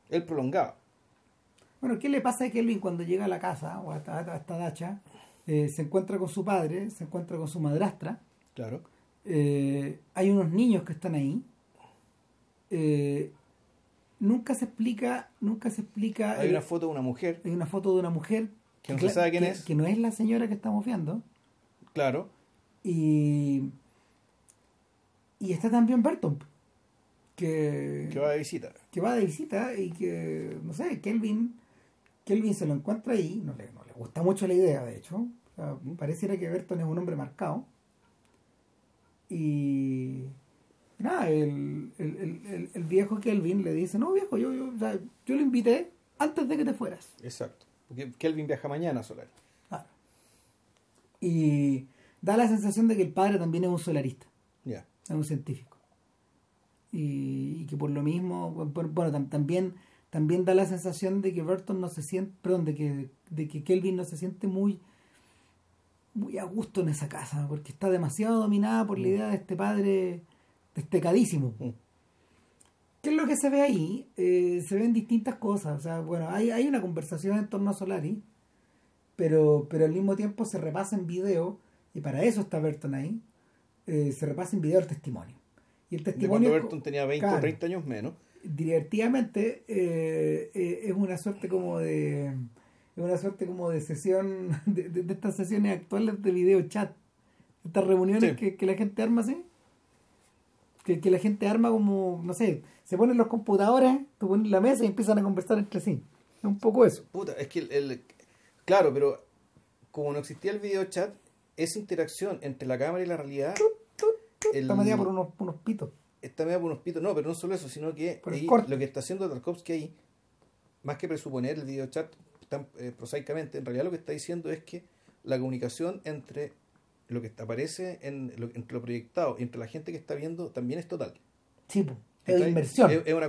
él prolongaba. Bueno, ¿qué le pasa a Kelvin cuando llega a la casa o a esta, a esta dacha? Eh, se encuentra con su padre, se encuentra con su madrastra. Claro. eh, hay unos niños que están ahí. eh, nunca se explica, nunca se explica. Hay una foto de una mujer, hay una foto de una mujer Que no se sabe quién que- es. que no es la señora que estamos viendo. claro, Y, y está también Burton, que, que va de visita. que va de visita y que, no sé, Kelvin, Kelvin se lo encuentra ahí, no le, no le gusta mucho la idea, de hecho. Sea, pareciera que Burton es un hombre marcado. Y nada, el, el, el- el- viejo Kelvin le dice, no viejo, yo, yo, yo lo invité antes de que te fueras. Exacto. Porque Kelvin viaja mañana a Solar. Claro. Y da la sensación de que el padre también es un solarista. Ya. es un científico. Y, y que por lo mismo, bueno, bueno, tam- también, también da la sensación de que Burton no se siente, perdón, de que, de que Kelvin no se siente muy, muy a gusto en esa casa, porque está demasiado dominada por la idea de este padre destecadísimo. Mm. ¿Qué es lo que se ve ahí? Eh, se ven distintas cosas. O sea, bueno, hay, hay una conversación en torno a Solari, pero, pero al mismo tiempo se repasa en video, y para eso está Burton ahí, eh, se repasa en video el testimonio. Y el De cuando Burton tenía 20 o claro, 30 años menos. divertidamente eh, es una suerte como de es una suerte como de sesión de, de- de estas sesiones actuales de video chat. Estas reuniones Sí. que, que la gente arma así que, que la gente arma como no sé se ponen los computadores tú pones la mesa y empiezan a conversar entre sí. Es un poco eso. Puta, es que el, el- Claro, pero como no existía el video chat, esa interacción entre la cámara y la realidad el- está medida por unos, unos pitos. está medio por unos pitos. No, pero no solo eso, sino que ahí lo que está haciendo Tarkovsky ahí, más que presuponer el video chat tan eh, prosaicamente, en realidad lo que está diciendo es que la comunicación entre lo que aparece en lo, entre lo proyectado y entre la gente que está viendo también es total. sí es ¿Cachai? inmersión Es, es una,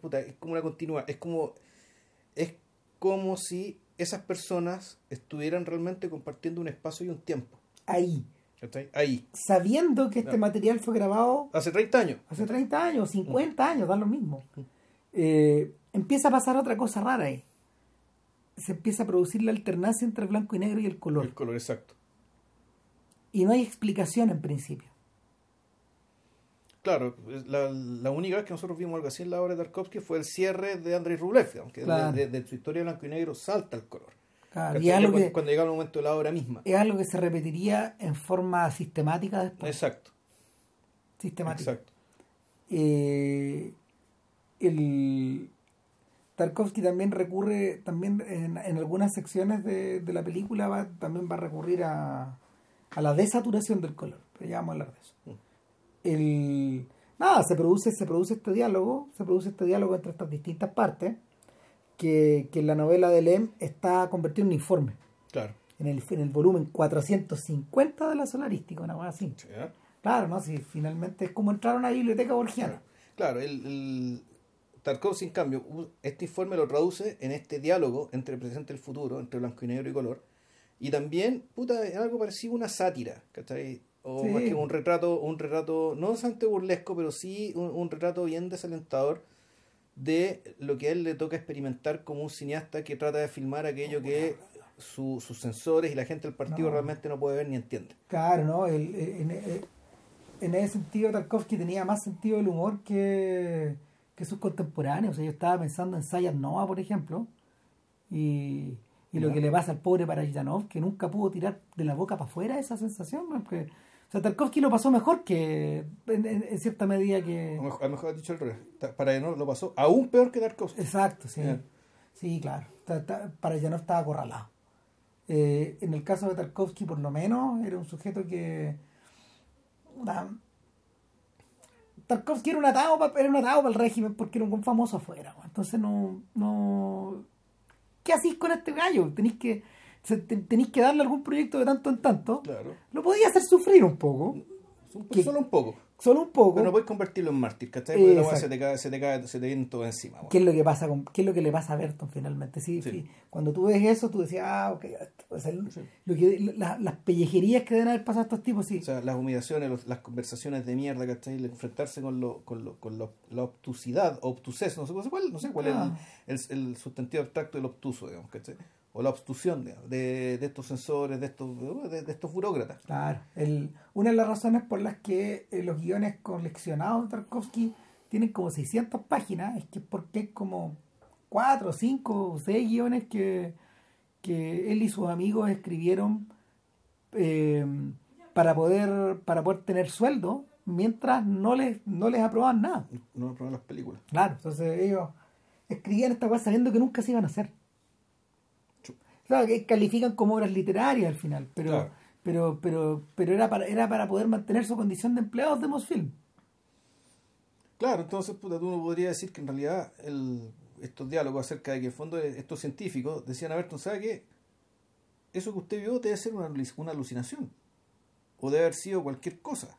puta, es como una continua, es como es como si esas personas estuvieran realmente compartiendo un espacio y un tiempo. ahí. Ahí. sabiendo que este material fue grabado Hace 30 años. hace 30 años, 50 años, da lo mismo. Eh, empieza a pasar otra cosa rara ahí. Se empieza a producir la alternancia entre el blanco y negro y el color. El color exacto. Y no hay explicación en principio. Claro, la, la única vez que nosotros vimos algo así en la obra de Tarkovsky fue el cierre de Andrei Rublev, aunque Claro. de, de- de su historia blanco y negro salta el color. Claro, y algo, cuando, que, cuando llega el momento de la obra misma. es algo que se repetiría en forma sistemática después. Exacto, sistemática. exacto. Eh, el Tarkovsky también recurre, también en, en algunas secciones de, de la película va, también va a recurrir a, a la desaturación del color, pero ya vamos a hablar de eso. Mm. El, nada, se produce, se produce este diálogo, se produce este diálogo entre estas distintas partes, que, que en la novela de Lem está convertido en un informe, Claro. en el, en el volumen 450 de la Solarística, una cosa así. Sí, ¿eh? Claro, ¿no? Si finalmente es como entrar a una biblioteca borgiana. Claro, el, el Tarkovsky, en cambio, este informe lo traduce en este diálogo entre el presente y el futuro, entre blanco y negro y color. Y también, puta, es algo parecido a una sátira, ¿cachai? O Sí. más que un retrato, un retrato, no bastante burlesco, pero sí un, un retrato bien desalentador de lo que a él le toca experimentar como un cineasta que trata de filmar aquello que su- sus sensores y la gente del partido No. realmente no puede ver ni entiende. Claro, ¿no? El- el- en, en ese sentido, Tarkovsky tenía más sentido del humor que, que sus contemporáneos. O sea, yo estaba pensando en Sayat Nova, por ejemplo, y, y lo que le pasa al pobre Parajanov, que nunca pudo tirar de la boca para afuera esa sensación. Porque, o sea, Tarkovsky lo pasó mejor que, en, cierta medida que... mejor, a lo mejor has dicho el revés. Ta- Para no lo pasó aún peor que Tarkovsky. Exacto, sí. Sí, claro. Parajanov estaba acorralado. Eh, en el caso de Tarkovsky, por lo menos, era un sujeto que. Tarkovsky era un atado, era un atado para el régimen porque era un buen famoso afuera. Entonces no, no. ¿Qué hacís con este gallo? Tenéis que, tenéis que darle algún proyecto de tanto en tanto. Claro. Lo podía hacer sufrir un poco. Solo un poco solo un poco. Pero no puedes convertirlo en mártir, ¿cachai? Porque luego se te cae, se te cae, se te viene todo encima. ¿Qué es lo que pasa con, qué es lo que le pasa a Berton finalmente? Sí, Cuando tú ves eso, tú decías, ah, ok, lo que, las pellejerías que deben haber pasado a estos tipos, sí. O sea, las humillaciones, las conversaciones de mierda, ¿cachai? El enfrentarse con lo, con lo, con lo, la obtusidad, obtusez, no sé cuál, no sé cuál es ah. el, el, el, sustantivo abstracto del obtuso, digamos, ¿cachai? O la obstrucción de, de, estos sensores, de estos, de, estos burócratas. Claro, el, una de las razones por las que eh, los guiones coleccionados de Tarkovsky tienen como 600 páginas es que porque hay como 4, 5 o 6 guiones que, que él y sus amigos escribieron eh, para, poder, para poder tener sueldo mientras no les, no les aprobaban nada. No aprobaban las películas. Claro, entonces ellos escribían esta cosa sabiendo que nunca se iban a hacer. Claro, que califican como obras literarias al final, pero pero pero pero era para era para poder mantener su condición de empleados de Mosfilm. Claro, entonces puta, tú no podría decir que en realidad el, estos diálogos acerca de que en el fondo estos científicos decían a Berton, ¿sabe qué? Eso que usted vio debe ser una, una alucinación. O debe haber sido cualquier cosa.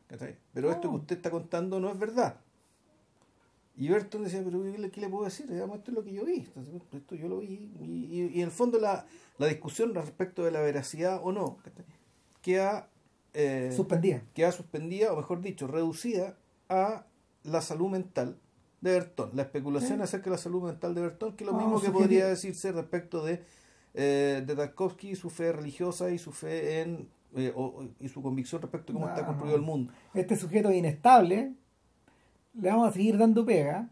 Pero esto que usted está contando no es verdad. Y Berton decía, pero ¿qué le, puedo decir? esto es lo que yo vi, esto yo lo vi. Y, y, en el fondo la, la, discusión respecto de la veracidad o no queda, eh, suspendida. queda suspendida, o mejor dicho, reducida a la salud mental de Bertón. La especulación acerca de la salud mental de Bertón, que es lo mismo que podría decirse respecto de, eh, de Tarkovsky, su fe religiosa y su fe en eh, y su convicción respecto a cómo está construido el mundo. Este sujeto inestable le vamos a seguir dando pega,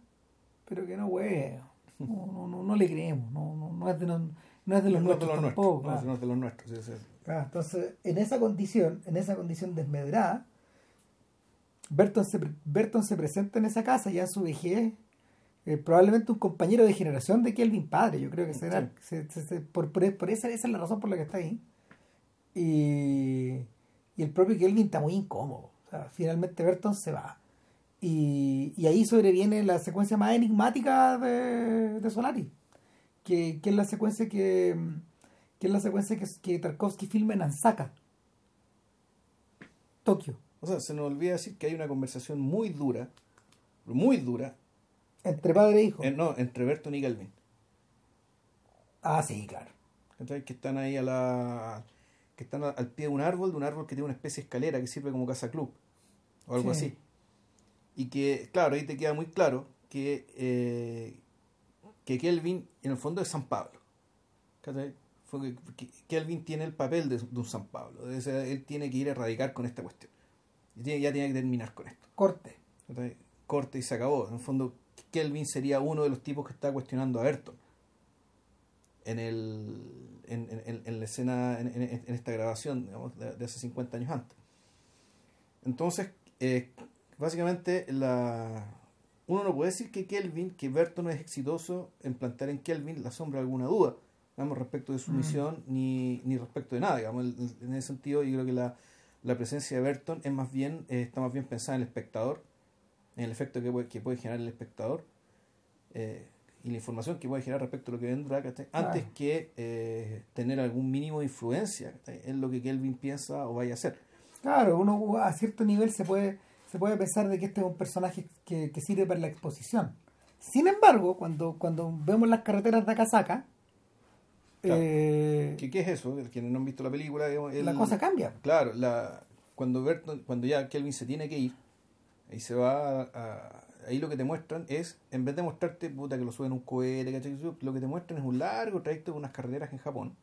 pero que no hueve. No, no, no, le creemos, no, no, no, es de, no, es de los nuestros tampoco. No, es de los nuestros, entonces, en esa condición, en esa condición desmedrada, Berton se, Berton se presenta en esa casa ya en su vejez, eh, probablemente un compañero de generación de Kelvin padre, yo creo que será, por, por, esa, esa es la razón por la que está ahí. Y, y el propio Kelvin está muy incómodo. O sea, finalmente Berton se va y, y, ahí sobreviene la secuencia más enigmática de, de Solari, que, que, es la secuencia que, que es la secuencia que, que Tarkovsky filma en Ansaka, Tokio. O sea, se nos olvida decir que hay una conversación muy dura, muy dura. Entre padre e hijo. Eh, no, entre Berton y Galvin. Ah, sí, claro. Que están ahí a la. que están al pie de un árbol, de un árbol que tiene una especie de escalera que sirve como casa club. O algo así y que, claro, ahí te queda muy claro que, eh, que Kelvin en el fondo es San Pablo. Kelvin tiene el papel de, un San Pablo. él tiene que ir a erradicar con esta cuestión. Y ya tiene que terminar con esto. Corte. Corte y se acabó. En el fondo, Kelvin sería uno de los tipos que está cuestionando a Ayrton en, el, en, la escena, en, esta grabación de, hace 50 años antes. Entonces, eh, básicamente la uno no puede decir que Kelvin, que Berton es exitoso en plantear en Kelvin la sombra de alguna duda, digamos, respecto de su mm. misión, ni, ni respecto de nada, digamos, en ese sentido yo creo que la, la presencia de Berton es más bien, eh, está más bien pensada en el espectador, en el efecto que puede, que puede generar el espectador, eh, y la información que puede generar respecto a lo que vendrá, antes que eh, tener algún mínimo de influencia en lo que Kelvin piensa o vaya a hacer. Claro, uno a cierto nivel se puede se puede pensar de que este es un personaje que, sirve para la exposición. Sin embargo, cuando, cuando vemos las carreteras de Akasaka, eh, ¿Qué, es eso? Quienes no han visto la película, la cosa cambia. Claro, la, cuando, cuando ya Kelvin se tiene que ir, ahí se va a, ahí lo que te muestran es, en vez de mostrarte puta que lo suben un cohete, lo que te muestran es un largo trayecto de unas carreteras en Japón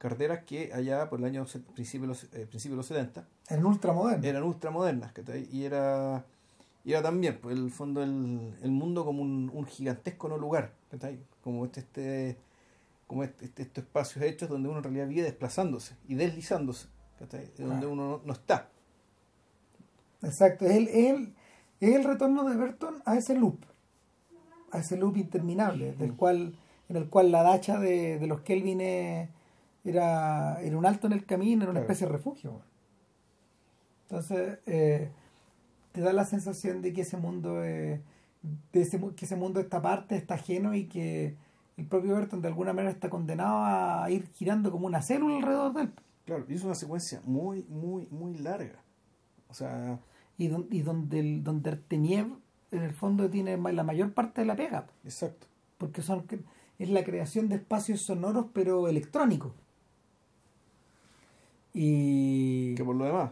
carreteras que allá por el año principio de los, eh, principio de los 70 eran ultramodernas. Eran ultramodernas, y era, y era también, pues el fondo, el, el mundo como un, un gigantesco no lugar, como este, este como este, este, estos espacios hechos donde uno en realidad vive desplazándose y deslizándose, donde uno no, está. Exacto, es el, el, es el retorno de Berton a ese loop, a ese loop interminable, del cual, en el cual la dacha de, de los Kelvin es era, era un alto en el camino, era una especie de refugio. Entonces, eh, te da la sensación de que ese mundo, eh, de ese, que ese mundo, esta parte, está ajeno y que el propio Berton de alguna manera está condenado a ir girando como una célula alrededor de él. Claro, y es una secuencia muy, muy, muy larga. O sea, Y, don- y donde, el, donde Artemiev en el fondo tiene la mayor parte de la pega. exacto. porque son es la creación de espacios sonoros pero electrónicos y Que por lo demás,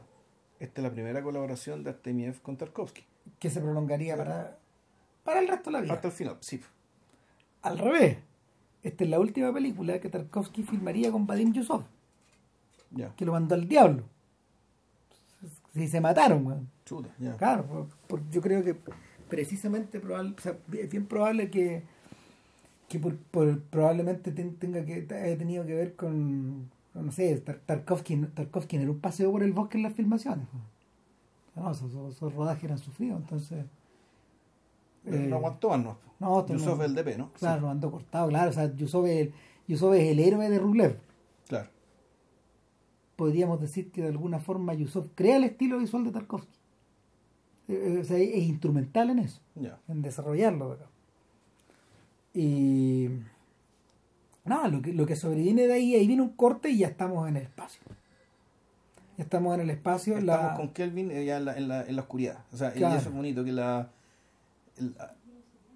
esta es la primera colaboración de Artemiev con Tarkovsky. que se prolongaría para para el resto de la vida Hasta el final, sí. al revés esta es la última película que Tarkovsky filmaría con Vadim Yusov Ya, que lo mandó al diablo si se mataron weón. chuta, ya. claro por- por- yo creo que precisamente probable, o sea, es bien probable que que por, probablemente ten- tenga que haya tenido que ver con, no sé Tar- Tarkovsky Tarkovsky no era un paseo por el bosque en las filmaciones no, esos, esos- rodajes eran sufridos entonces Pero eh, no aguantó no. no, Yusuf no- el DP, ¿no? claro Sí, lo andó cortado claro o sea Yusov es es el héroe de Rublev claro. podríamos decir que de alguna forma Yusov crea el estilo visual de Tarkovsky Eh, eh, o sea, es, instrumental en eso en desarrollarlo. ¿verdad? Y nada, lo que, lo que sobreviene de ahí, ahí viene un corte y ya estamos en el espacio. Ya estamos en el espacio. Estamos la- con Kelvin eh, ya en la, en la, en la oscuridad. O sea, y eso es bonito, que la,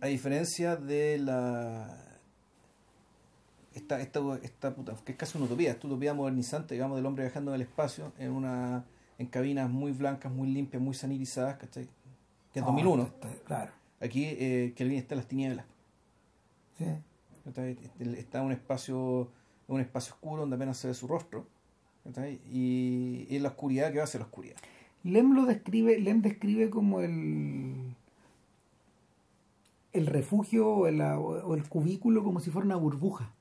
a, diferencia de la... Esta, esta, esta puta, que es casi una utopía, esta utopía modernizante, digamos, del hombre viajando en el espacio en una en cabinas muy blancas, muy limpias, muy sanitizadas, ¿cachai? Que es No, 2001. esto- esto- claro. Aquí eh, Kelvin está en las tinieblas. sí. Este, Está en un espacio, un espacio oscuro donde apenas se ve su rostro. Y, y en la oscuridad que va hacia la oscuridad. Lem lo describe, Lem describe como el el refugio o el, o el cubículo como si fuera una burbuja.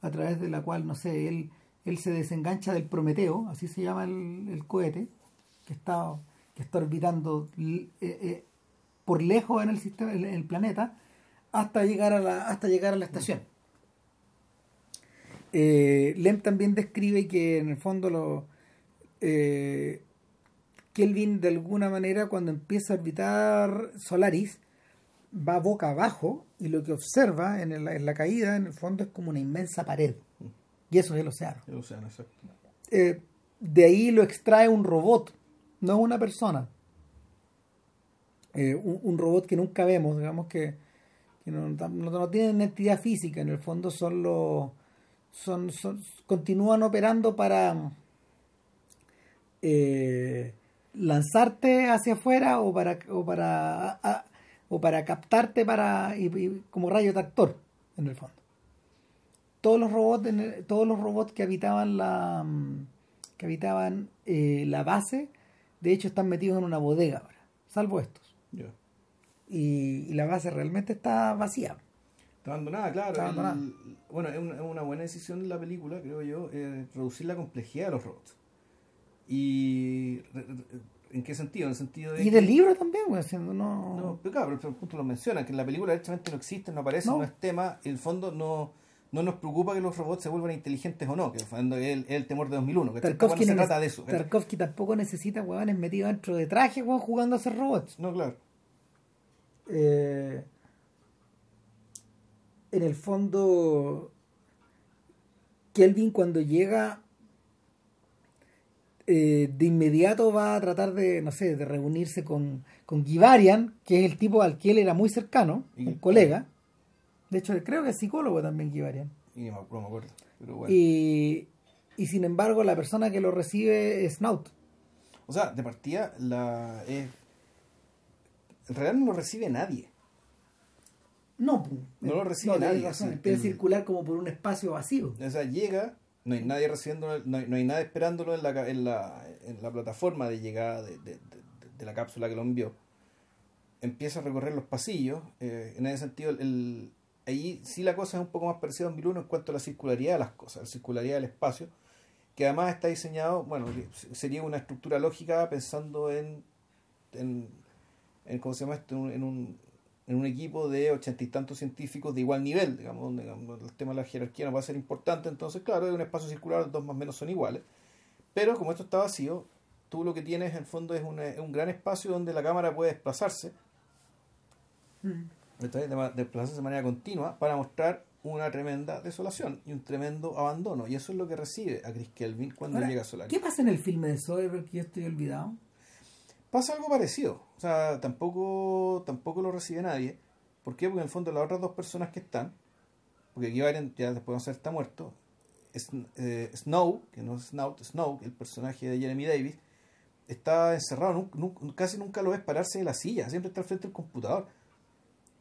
A través de la cual, no sé, él, él se desengancha del Prometeo, así se llama el, el cohete, que está, que está orbitando eh, eh, por lejos en el sistema, en el planeta, hasta llegar a la, hasta llegar a la estación. Eh, Lem también describe que en el fondo lo eh, Kelvin de alguna manera cuando empieza a orbitar Solaris va boca abajo y lo que observa en, el- en la caída en el fondo es como una inmensa pared y eso es el océano El océano, exacto. Eh, de ahí lo extrae un robot no una persona Eh, un, un robot que nunca vemos digamos que, que no, no, tienen entidad física en el fondo son los son, son continúan operando para eh, lanzarte hacia afuera o para o para o para captarte para y- como rayo tractor en el fondo todos los robots todos los robots que habitaban la que habitaban eh, la base de hecho están metidos en una bodega ahora salvo estos Ya. Y, y la base realmente está vacía Está abandonada, claro. Está El- abandonada. bueno, es una, es una buena decisión de la película, creo yo, eh, reducir la complejidad de los robots. Y. re- re- ¿En qué sentido? En el sentido de. y que- del libro también güey, haciendo no, No, pero claro, pero el punto lo menciona, que en la película directamente no existen, no aparecen, No. no, es tema. En el fondo no, no nos preocupa que los robots se vuelvan inteligentes o no, que es el, el temor de 2001. Que Tarkovsky, se no trata neces- de eso. Tarkovsky tampoco necesita huevones metidos dentro de traje huevón, jugando a ser robots No, claro. Eh, en el fondo, Kelvin cuando llega, eh, de inmediato va a tratar de, no sé, de reunirse con, con Givarian, que es el tipo al que él era muy cercano, Y- un colega. De hecho, creo que es psicólogo también Givarian. Y no, me- no me acuerdo. Pero bueno. Y, y sin embargo, la persona que lo recibe es Snout. O sea, de partida, la es- en realidad no lo recibe nadie. No. No lo recibe no, nadie, razón, empieza a circular como por un espacio vacío. O sea, llega, no hay nadie recibiéndolo, no hay, no hay nada esperándolo en la, en la, en la plataforma de llegada de, de- de- de la cápsula que lo envió. Empieza a recorrer los pasillos. eh, en ese sentido, el, el- ahí sí la cosa es un poco más parecida a 2001 en cuanto a la circularidad de las cosas, la circularidad del espacio, que además está diseñado, bueno, sería una estructura lógica pensando en, en, en ¿cómo se llama esto? En un, en un, equipo de ochenta y tantos científicos de igual nivel, digamos, donde el tema de la jerarquía no va a ser importante, entonces claro, es un espacio circular, los dos más o menos son iguales, pero como esto está vacío, tú lo que tienes en el fondo es, un gran espacio donde la cámara puede desplazarse, mm. desplazarse de manera continua para mostrar una tremenda desolación y un tremendo abandono. Y eso es lo que recibe a Chris Kelvin cuando llega a Solaris. ¿Qué pasa en el filme de Soderbergh que yo estoy olvidado? Pasa algo parecido. O sea, tampoco, tampoco lo recibe nadie. ¿Por qué? Porque en el fondo las otras dos personas que están, porque aquí ya después de ser está muerto, es, eh, Snow, que no es Snout, Snow, el personaje de Jeremy Davis, está encerrado, casi nunca lo ves pararse de la silla, siempre está al frente del computador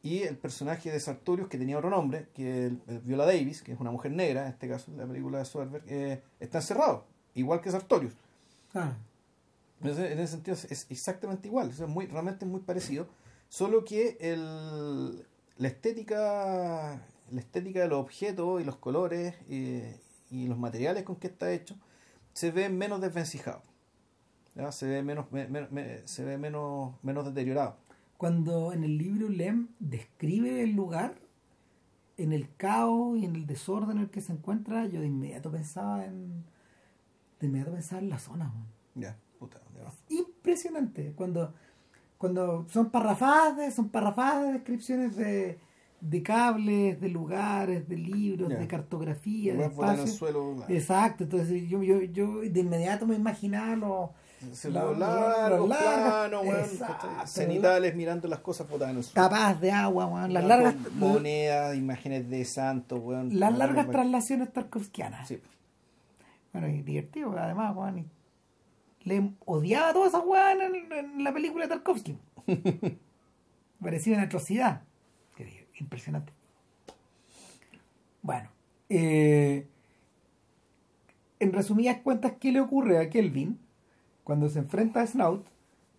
y el personaje de Sartorius, que tenía otro nombre, que es el, Viola Davis, que es una mujer negra, en este caso, en la película de Soderbergh, eh, está encerrado, igual que Sartorius. Ah. En, ese, sentido es exactamente igual, es muy, realmente es muy parecido, solo que el, la estética la estética de los objetos y los colores eh, y los materiales con que está hecho se ve menos desvencijado se ve menos se ve menos menos deteriorado cuando en el libro Lem describe el lugar, en el caos y en el desorden en el que se encuentra, yo de inmediato pensaba en. De inmediato pensaba en la zona. Ya, Impresionante. Cuando, cuando son parrafadas, son parrafadas de descripciones de, de cables, de lugares, de libros, de cartografía, de. Exacto, entonces yo, yo, yo de inmediato me imaginaba los cenitales mirando las cosas botanas. Capaz de agua, weón. Las largas. Monedas, imágenes de santos. Las largas traslaciones tarkovskianas. Sí. Bueno, y divertido, además, weón. Le odiaba a todas esas weón en, la película de Tarkovsky. Parecía una atrocidad. Impresionante. Bueno, eh, en resumidas cuentas, ¿qué le ocurre a Kelvin? cuando se enfrenta a Snout,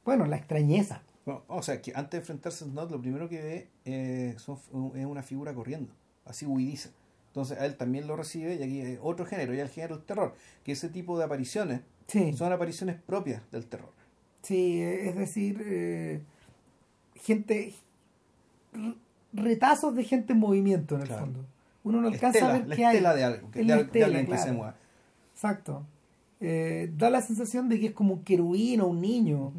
bueno, la extrañeza. o sea, que antes de enfrentarse a Snout, lo primero que ve eh, es una figura corriendo, así huidiza. Entonces a él también lo recibe y aquí hay otro género, ya el género del terror, que ese tipo de apariciones son apariciones propias del terror. Sí, es decir, eh, gente, retazos de gente en movimiento en el fondo. Uno no alcanza a ver qué hay. de algo, de, alguien que se mueva. Exacto. Eh, da la sensación de que es como un querubín o un niño.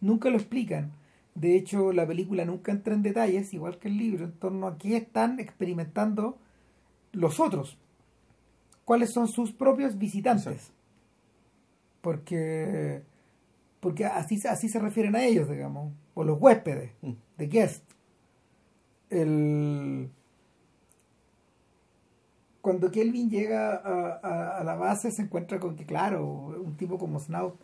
Nunca lo explican. De hecho, la película nunca entra en detalles, igual que el libro, en torno a qué están experimentando los otros. ¿Cuáles son sus propios visitantes? Porque, porque así, así se refieren a ellos, digamos, o los huéspedes, mm. de guest. El, cuando Kelvin llega a, la base se encuentra con que, claro, un tipo como Snout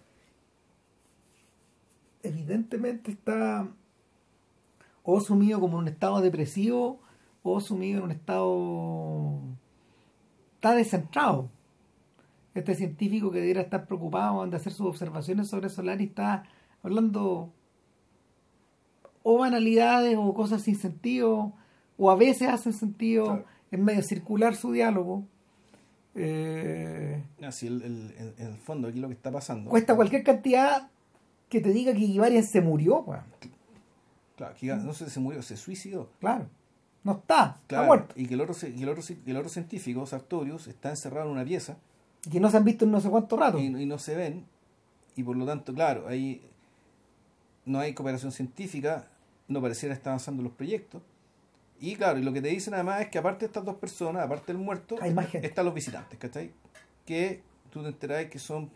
evidentemente está o sumido como en un estado depresivo o sumido en un estado está descentrado este científico que debería estar preocupado de hacer sus observaciones sobre Solaris está hablando o banalidades o cosas sin sentido o a veces hacen sentido es medio circular su diálogo. Eh, Así, el, en el fondo, aquí lo que está pasando. Cuesta cualquier cantidad que te diga que Ivarian se murió, Claro, que no se, se murió, se suicidó. Claro. No está, está muerto. Y que el otro, el otro, el otro científico, Sartorius, está encerrado en una pieza. Que no se han visto en no sé cuánto rato. Y, y no se ven. Y por lo tanto, claro, ahí no hay cooperación científica, no pareciera estar avanzando los proyectos. Y claro, y lo que te dicen además es que aparte de estas dos personas, aparte del muerto, están los visitantes, ¿cachai? Que tú te enteras que son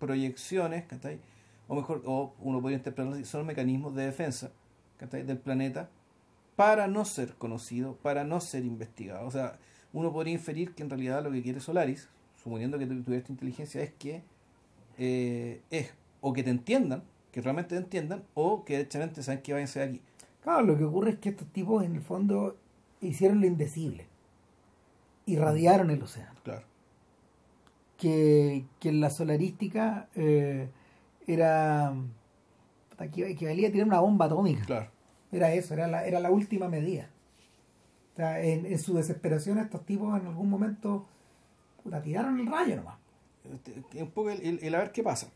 proyecciones, ¿cachai? O mejor, o uno podría interpretarlo así, son mecanismos de defensa, ¿cachai? Del planeta para no ser conocido, para no ser investigado. O sea, uno podría inferir que en realidad lo que quiere Solaris, suponiendo que tuviera esta inteligencia, es que eh, es o que te entiendan, que realmente te entiendan, o que derechamente saben que vayan a ser aquí. Claro, lo que ocurre es que estos tipos en el fondo hicieron lo indecible. Irradiaron el océano. Claro. Que, que la solarística eh, era equivalía a tirar una bomba atómica. Claro. Era eso, era la, era la última medida. O sea, en, su desesperación estos tipos en algún momento la tiraron el rayo nomás. Este, un poco el, a ver qué pasa.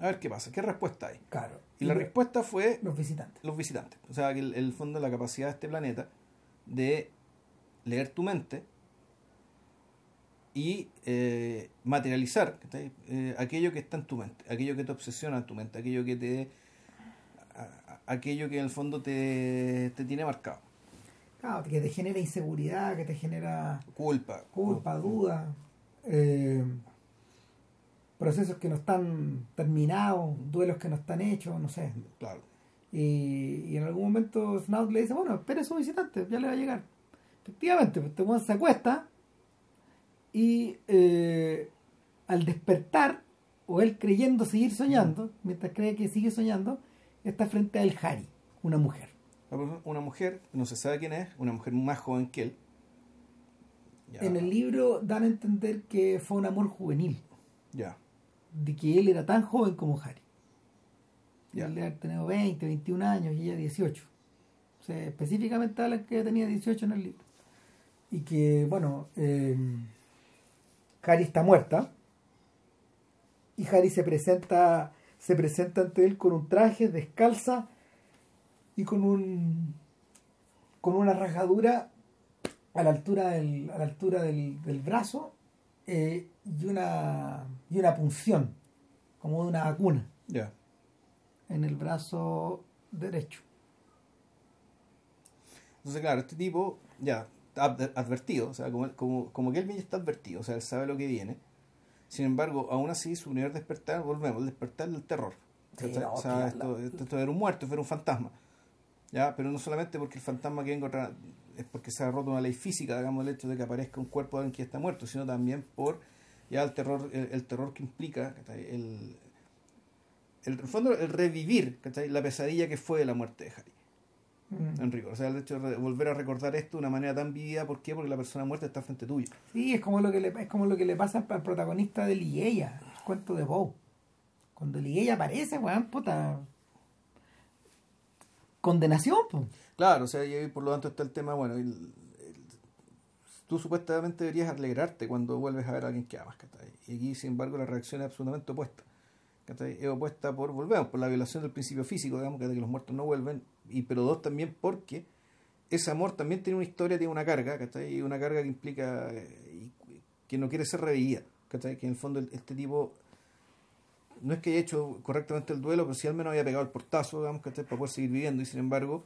A ver qué pasa, qué respuesta hay. Claro. Y la respuesta fue Los visitantes. los visitantes. O sea, que el, el fondo, la capacidad de este planeta de leer tu mente y eh, materializar. Eh, aquello que está en tu mente, aquello que te obsesiona en tu mente, aquello que te. a- aquello que en el fondo te, te tiene marcado. Claro, que te genera inseguridad, que te genera Culpa. culpa, duda, eh, procesos que no están terminados, duelos que no están hechos, no sé. Claro. Y, y en algún momento Snout le dice, bueno, espere a su visitante, ya le va a llegar. Efectivamente, pues, este weón se acuesta y eh, al despertar, o él creyendo seguir soñando, mientras cree que sigue soñando, está frente a él Harry, una mujer. Una mujer, no se sabe quién es, una mujer más joven que él. Ya, En el libro dan a entender que fue un amor juvenil, Ya. de que él era tan joven como Harry. Ya. Él debe haber tenido 20, 21 años y ella 18. O sea, específicamente hablan que tenía 18 en el libro. Y que, bueno, eh, Harry está muerta. Y Harry se presenta, se presenta ante él con un traje, descalza y con un con una rasgadura a la altura del, a la altura del, del brazo eh, y una y una punción como de una vacuna Ya. en el brazo derecho. Entonces, claro, este tipo ya advertido, o sea, como, como, como que él ya está advertido, o sea, él sabe lo que viene. Sin embargo, aún así, su primer despertar, volvemos, el despertar del terror. Sí, ¿cachai? no, o sea, esto, esto, esto era un muerto, esto era un fantasma. ¿Ya? Pero no solamente porque el fantasma que venga otra- es porque se ha roto una ley física, digamos, el hecho de que aparezca un cuerpo de alguien que ya está muerto, sino también por ya el terror, el, el terror que implica el, el, fondo, el revivir ¿cachai? la pesadilla que fue la muerte de Harry Mm. en rigor. O sea, el hecho de volver a recordar esto de una manera tan vivida, ¿por qué? Porque la persona muerta está frente tuyo. Sí, es como lo que le, es como lo que le pasa al protagonista de Ligeia, el cuento de Bow. Cuando Ligeia aparece, weón, puta. Condenación, pues. Claro, o sea, y por lo tanto está el tema, bueno, el- el- tú supuestamente deberías alegrarte cuando vuelves a ver a alguien que amas, ¿cachai? Y aquí, sin embargo, la reacción es absolutamente opuesta. ¿cachai? Es opuesta por, volvemos, por la violación del principio físico, digamos, que de que los muertos no vuelven, y pero dos también porque ese amor también tiene una historia, tiene una carga, ¿cachai? Una carga que implica eh, que no quiere ser revivida, ¿cachai? Que en el fondo este tipo no es que haya hecho correctamente el duelo, pero sí al menos había pegado el portazo, digamos, ¿cachai? Para poder seguir viviendo, y sin embargo,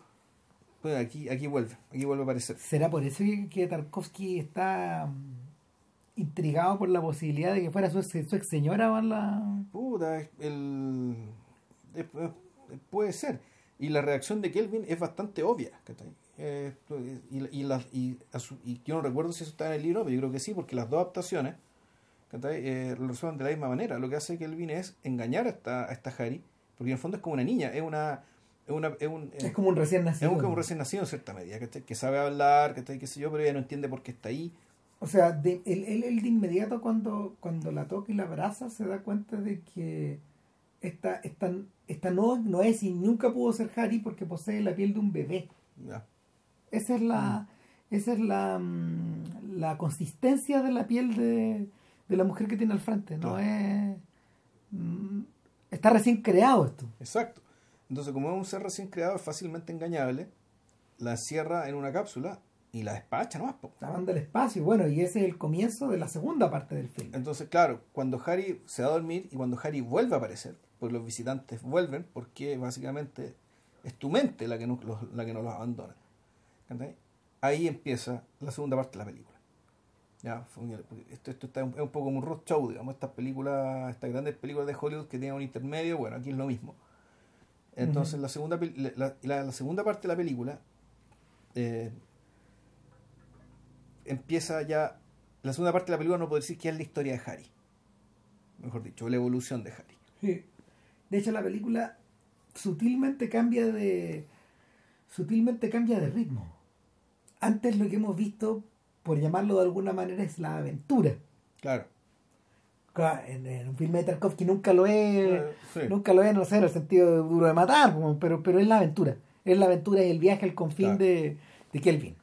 pues aquí, aquí vuelve, aquí vuelve a aparecer. ¿Será por eso que, que Tarkovsky está mm, intrigado por la posibilidad de que fuera su, ex- su ex señora o la... Puta, el, puede ser. Y la reacción de Kelvin es bastante obvia. Eh, y, y, las- y, yo no recuerdo si eso está en el libro, pero yo creo que sí, porque las dos adaptaciones. Eh, lo resuelven de la misma manera. Lo que hace Kelvin es engañar a esta, a esta Harry, porque en el fondo es como una niña, es una... Es, una, es un, Es como un recién es nacido. un, como un recién nacido en cierta medida, ¿cachai? que sabe hablar, ¿cachai? qué sé yo, pero ella no entiende por qué está ahí. O sea, de, él, él- él de inmediato cuando, cuando la toca y la abraza se da cuenta de que esta, esta, esta no, no es y nunca pudo ser Harry porque posee la piel de un bebé. Esa es la, esa es la, mm, la consistencia de la piel de, de la mujer que tiene al frente. No Claro. es. mm, Está recién creado esto. Exacto. Entonces, como es un ser recién creado, es fácilmente engañable, la encierra en una cápsula y la despacha nomás. po. La manda al espacio. Bueno, y ese es el comienzo de la segunda parte del film. Entonces, claro, cuando Harry se va a dormir y cuando Harry vuelve a aparecer, porque los visitantes vuelven, porque básicamente es tu mente la que no los, la que no los abandona. ¿Cachai? Ahí empieza la segunda parte de la película. Ya, esto, esto está un- es un poco como un road show, digamos, estas películas, estas grandes películas de Hollywood que tienen un intermedio, bueno, aquí es lo mismo. Entonces, la, segunda, pel- la, la- la segunda parte de la película eh, empieza ya. La segunda parte de la película no puedo decir que es la historia de Harry. Mejor dicho, la evolución de Harry. Sí. De hecho, la película sutilmente cambia de. sutilmente cambia de ritmo. Antes lo que hemos visto, por llamarlo de alguna manera, es la aventura. Claro. En, en un filme de Tarkovsky nunca lo es. Eh, sí. Nunca lo es, no sé, en el sentido de duro de matar, pero, pero es la aventura. Es la aventura y el viaje al confín Claro. de, de Kelvin.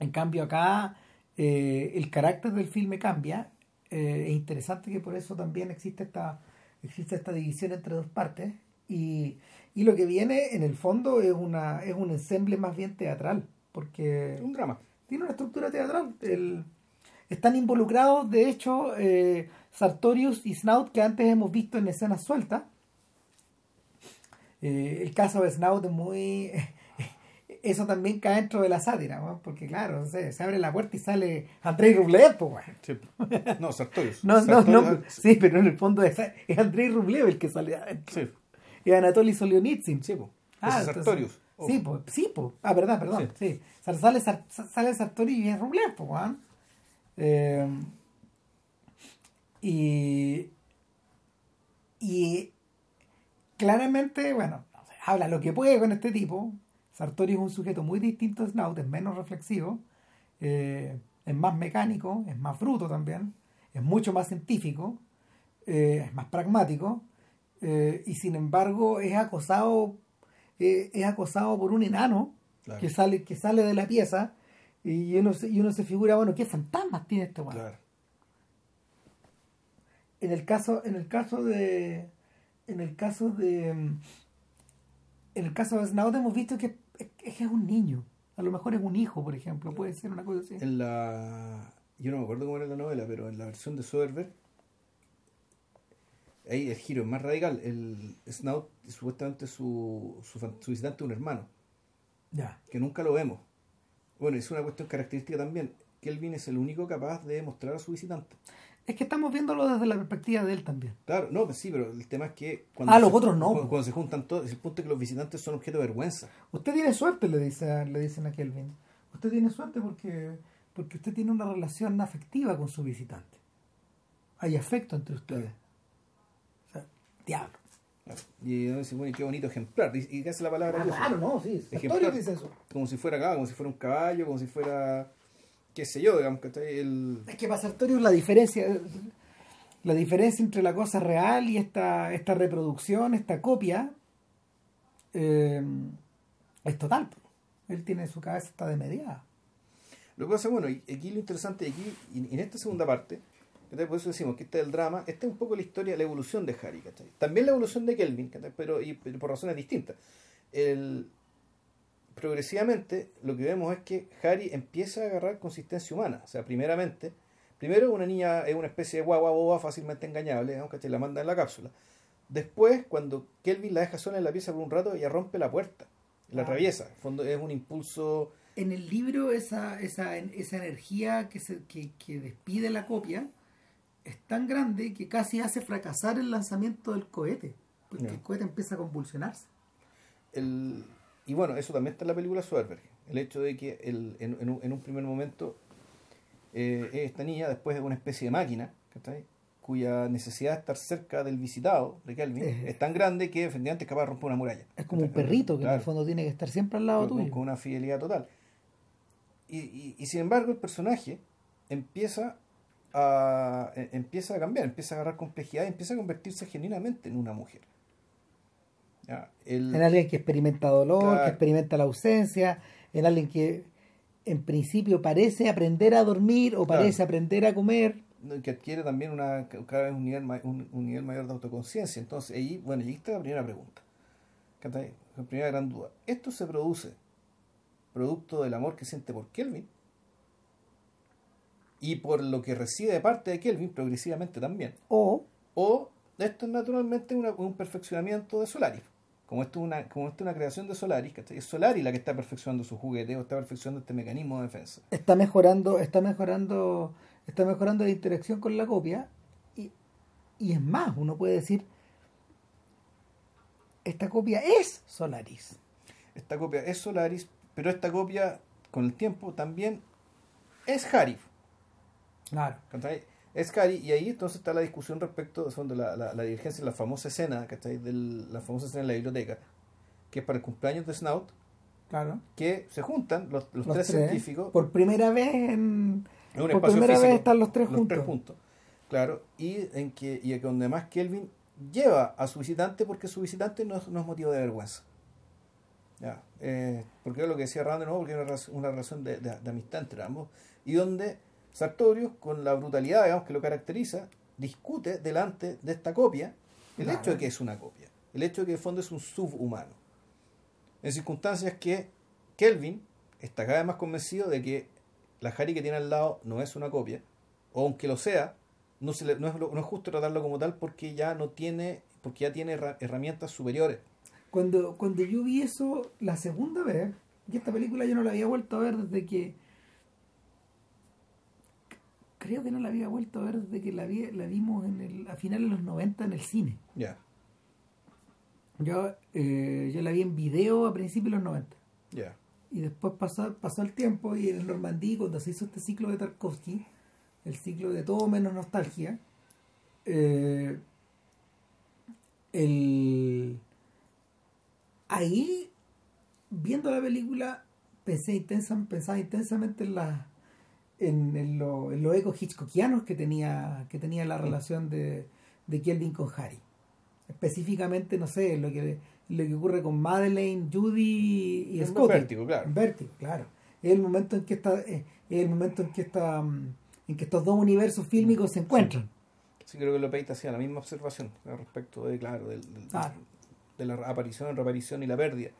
En cambio, acá eh, el carácter del filme cambia. Eh, es interesante que por eso también existe esta, existe esta división entre dos partes y, y lo que viene en el fondo es una es un ensemble más bien teatral porque Un drama. Tiene una estructura teatral el, están involucrados de hecho eh, Sartorius y Snout que antes hemos visto en escenas sueltas Eh, el caso de Snout es muy eso también cae dentro de la sátira ¿no? porque claro se, se abre la puerta y sale Andrei Rublev pues. Sí. No, Sartorius. No, no, Sartorius, no, sí, pero en el fondo es, es Andrei Rublev el que sale adentro. Sí, Y Anatoly Solionitsyn. sí. Ah, es entonces- Sartorius. Oh. Sí, pues, sí, pues. Ah, verdad, perdón. Sí. Sale, sale, sale Sartori y es Rublev, pues, weón. Eh, y. Y. Claramente, bueno, no sé, habla lo que puede con este tipo. Sartori es un sujeto muy distinto a Snout, es menos reflexivo, eh, es más mecánico, es más bruto también, es mucho más científico, eh, es más pragmático, eh, y sin embargo es acosado eh, es acosado por un enano Claro. que sale que sale de la pieza y uno se, y uno se figura bueno qué fantasmas tiene este weón Claro. en el caso en el caso de en el caso de mm, en el caso de Snout hemos visto que es, es que es un niño a lo mejor es un hijo por ejemplo puede ser una cosa así En la. Yo no me acuerdo cómo era la novela, pero en la versión de Soderbergh. Ahí el giro es más radical. El Snout, supuestamente, su, su, su visitante es un hermano, ya que nunca lo vemos. Bueno, es una cuestión característica también. Kelvin es el único capaz de mostrar a su visitante. es que estamos viéndolo desde la perspectiva de él también Claro, no, pues sí, pero el tema es que. Ah, los se- otros no. Cuando, cuando se juntan todos, es el punto que los visitantes son objeto de vergüenza. Usted tiene suerte, le, dice, le dicen a Kelvin. Usted tiene suerte porque, porque usted tiene una relación afectiva con su visitante. Hay afecto entre ustedes. Diablo. Claro. Y uno dice, bueno, y qué bonito ejemplar. Y, y qué hace la palabra? Ah, no, sí. Ejemplar. dice eso. como si fuera acá, como si fuera un caballo, como si fuera, qué sé yo, digamos, que el... Es que para Sartorius la diferencia, la diferencia entre la cosa real y esta, esta reproducción, esta copia, eh, es total. Él tiene su cabeza está de mediada. Lo que pasa, bueno, y aquí lo interesante, aquí, en esta segunda parte. Por eso decimos que este es el drama, esta es un poco la historia, la evolución de Harry, ¿cachai? También la evolución de Kelvin, pero, y, pero por razones distintas. El, progresivamente, lo que vemos es que Harry empieza a agarrar consistencia humana, o sea, primeramente, primero una niña es una especie de guagua boba fácilmente engañable, ¿no? ¿cachai? La manda en la cápsula. Después, cuando Kelvin la deja sola en la pieza por un rato, ella rompe la puerta, la atraviesa. En fondo es un impulso En el libro esa, esa, esa energía que, se, que, que despide la copia es tan grande que casi hace fracasar el lanzamiento del cohete, porque el cohete empieza a convulsionarse. el, y bueno, eso también está en la película Soderbergh. El hecho de que el, en, en un, en un primer momento eh, esta niña después es una especie de máquina, ¿cachai? cuya necesidad de estar cerca del visitado, de Kelvin, es tan grande que efectivamente es capaz de romper una muralla. Es como un perrito que en el fondo tiene que estar siempre al lado con, tuyo. con una fidelidad total. Y, y, y sin embargo el personaje empieza a, eh, empieza a cambiar, empieza a agarrar complejidad y empieza a convertirse genuinamente en una mujer. Ya, el- En alguien que experimenta dolor, Claro. que experimenta la ausencia, en alguien que en principio parece aprender a dormir o Claro. parece aprender a comer. que adquiere también una, cada vez un nivel, un, un nivel mayor de autoconciencia. Entonces, ahí, bueno, y ahí está la primera pregunta. La primera gran duda. ¿Esto se produce producto del amor que siente por Kelvin? Y por lo que recibe de parte de Kelvin progresivamente también. O, O esto es naturalmente una- un perfeccionamiento de Solaris. Como esto es una, como esto es una creación de Solaris, ¿cachai? es Solaris la que está perfeccionando su juguete o está perfeccionando este mecanismo de defensa. está mejorando, está mejorando, está mejorando la interacción con la copia y, y es más, uno puede decir esta copia es Solaris. Esta copia es Solaris, pero esta copia con el tiempo también es Harry. Claro. ¿cachai? Es Harry, y ahí entonces está la discusión respecto de la, la, la divergencia, la famosa escena, ¿cachai? Del, la famosa escena en la biblioteca, que es para el cumpleaños de Snout, Claro. que se juntan los, los Los tres, tres, científicos Por primera vez en, en un por primera físico, vez están los tres los juntos. tres juntos. Claro, y en que, y donde más Kelvin lleva a su visitante porque su visitante no es, no es motivo de vergüenza. Ya, eh, porque es lo que decía Rand de nuevo, porque relación- una relación de, de- de amistad entre ambos, y donde Sartorius, con la brutalidad digamos, que lo caracteriza, discute delante de esta copia El Claro. hecho de que es una copia. El hecho de que en el fondo es un subhumano. En circunstancias que Kelvin está cada vez más convencido de que la Harry que tiene al lado no es una copia, o aunque lo sea, no, se le- no, es, no es justo tratarlo como tal porque ya no tiene, porque ya tiene herra- herramientas superiores. Cuando, cuando yo vi eso la segunda vez, y esta película yo no la había vuelto a ver desde que. Creo que no la había vuelto a ver desde que la, vi, la vimos en el, a finales de los 90 en el cine. Ya, Yo, eh, yo la vi en video a principios de los 90. ya. Y después pasó, pasó el tiempo y en Normandía, cuando se hizo este ciclo de Tarkovsky, el ciclo de todo menos nostalgia, eh, el, ahí, viendo la película, pensé intensa, pensaba intensamente en, la, en, en, lo- en los ecos hitchcockianos que tenía, que tenía la relación de, de Kelvin con Harry. Específicamente, no sé, lo que, lo que ocurre con Madeleine, Judy y Scott. Vértigo, claro. Vértigo, claro. Es el momento en que está, eh, es el momento en que está, mm, en que estos dos universos fílmicos se encuentran. Sí, creo que López hacía la misma observación respecto de, claro, del- del- Claro. de la aparición, reaparición y la pérdida.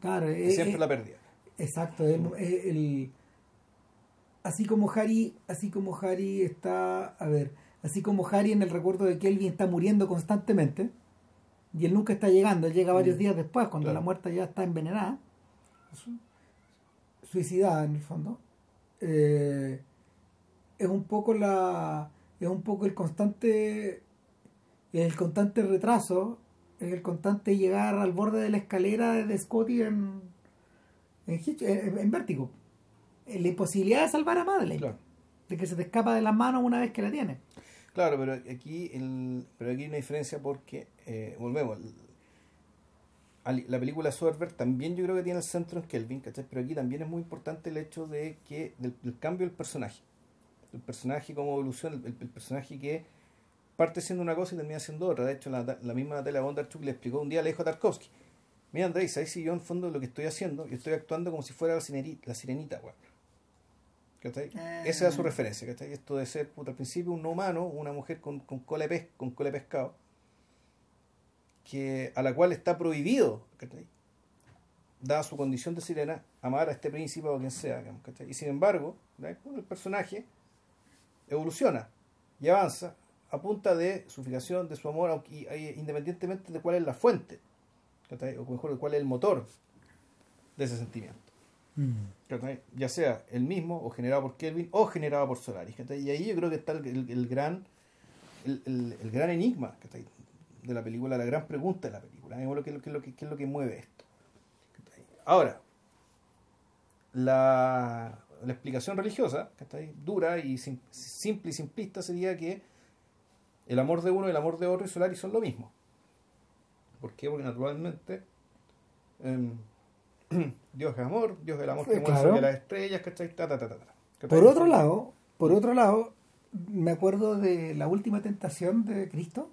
Claro, eh, siempre la pérdida. Exacto, el- el- así como Harry, así como Harry está, a ver, así como Harry en el recuerdo de Kelvin está muriendo constantemente y él nunca está llegando, él llega varios Mm. días después cuando Claro. la muerta ya está envenenada, su- suicidada en el fondo. eh, es un poco la, es un poco el constante, el constante retraso, es el constante llegar al borde de la escalera de Scotty en en, en Vértigo. Eh, La imposibilidad de salvar a Madeleine. Claro. De que se te escapa de las manos una vez que la tiene. Claro, pero aquí, el, pero aquí hay una diferencia porque, eh, volvemos, el- la película Soderbergh también yo creo que tiene el centro en Kelvin, ¿cachai? Pero aquí también es muy importante el hecho de que del, del cambio del personaje. El personaje como evolución, el, el personaje que parte siendo una cosa y termina siendo otra. De hecho, la, la misma Natalia Bondarchuk le explicó un día, le dijo a Tarkovsky, mira Andrés, ahí si yo en fondo lo que estoy haciendo, yo estoy actuando como si fuera la, sirenita, la sirenita, weón. ¿Cachai? Ah. Esa es su referencia, ¿cachai? Esto de ser, puta, al principio un no humano, una mujer con, con cola de pez, con cola de pescado, que, a la cual está prohibido, ¿cachai? Dada su condición de sirena, amar a este príncipe o quien sea. Y sin embargo, el personaje evoluciona y avanza a punta de su fijación, de su amor, independientemente de cuál es la fuente, ¿cachai? o mejor, de cuál es el motor de ese sentimiento. ¿Cachai? ya sea el mismo o generado por Kelvin o generado por Solaris y ahí yo creo que está el, el- gran el, el- gran enigma de la película la gran pregunta de la película. ¿Qué es lo que, lo que- qué es lo que mueve esto ahora la, la explicación religiosa ¿cachai? dura y sim- simple y simplista sería que el amor de uno el amor de otro y Solaris son lo mismo ¿por qué? porque naturalmente em, Dios es amor, Dios es el amor que mueve claro. las estrellas, ¿cachai? Ta, ta, ta, ta, ta. ¿Cachai? Por otro lado, por otro lado, me acuerdo de la última tentación de Cristo.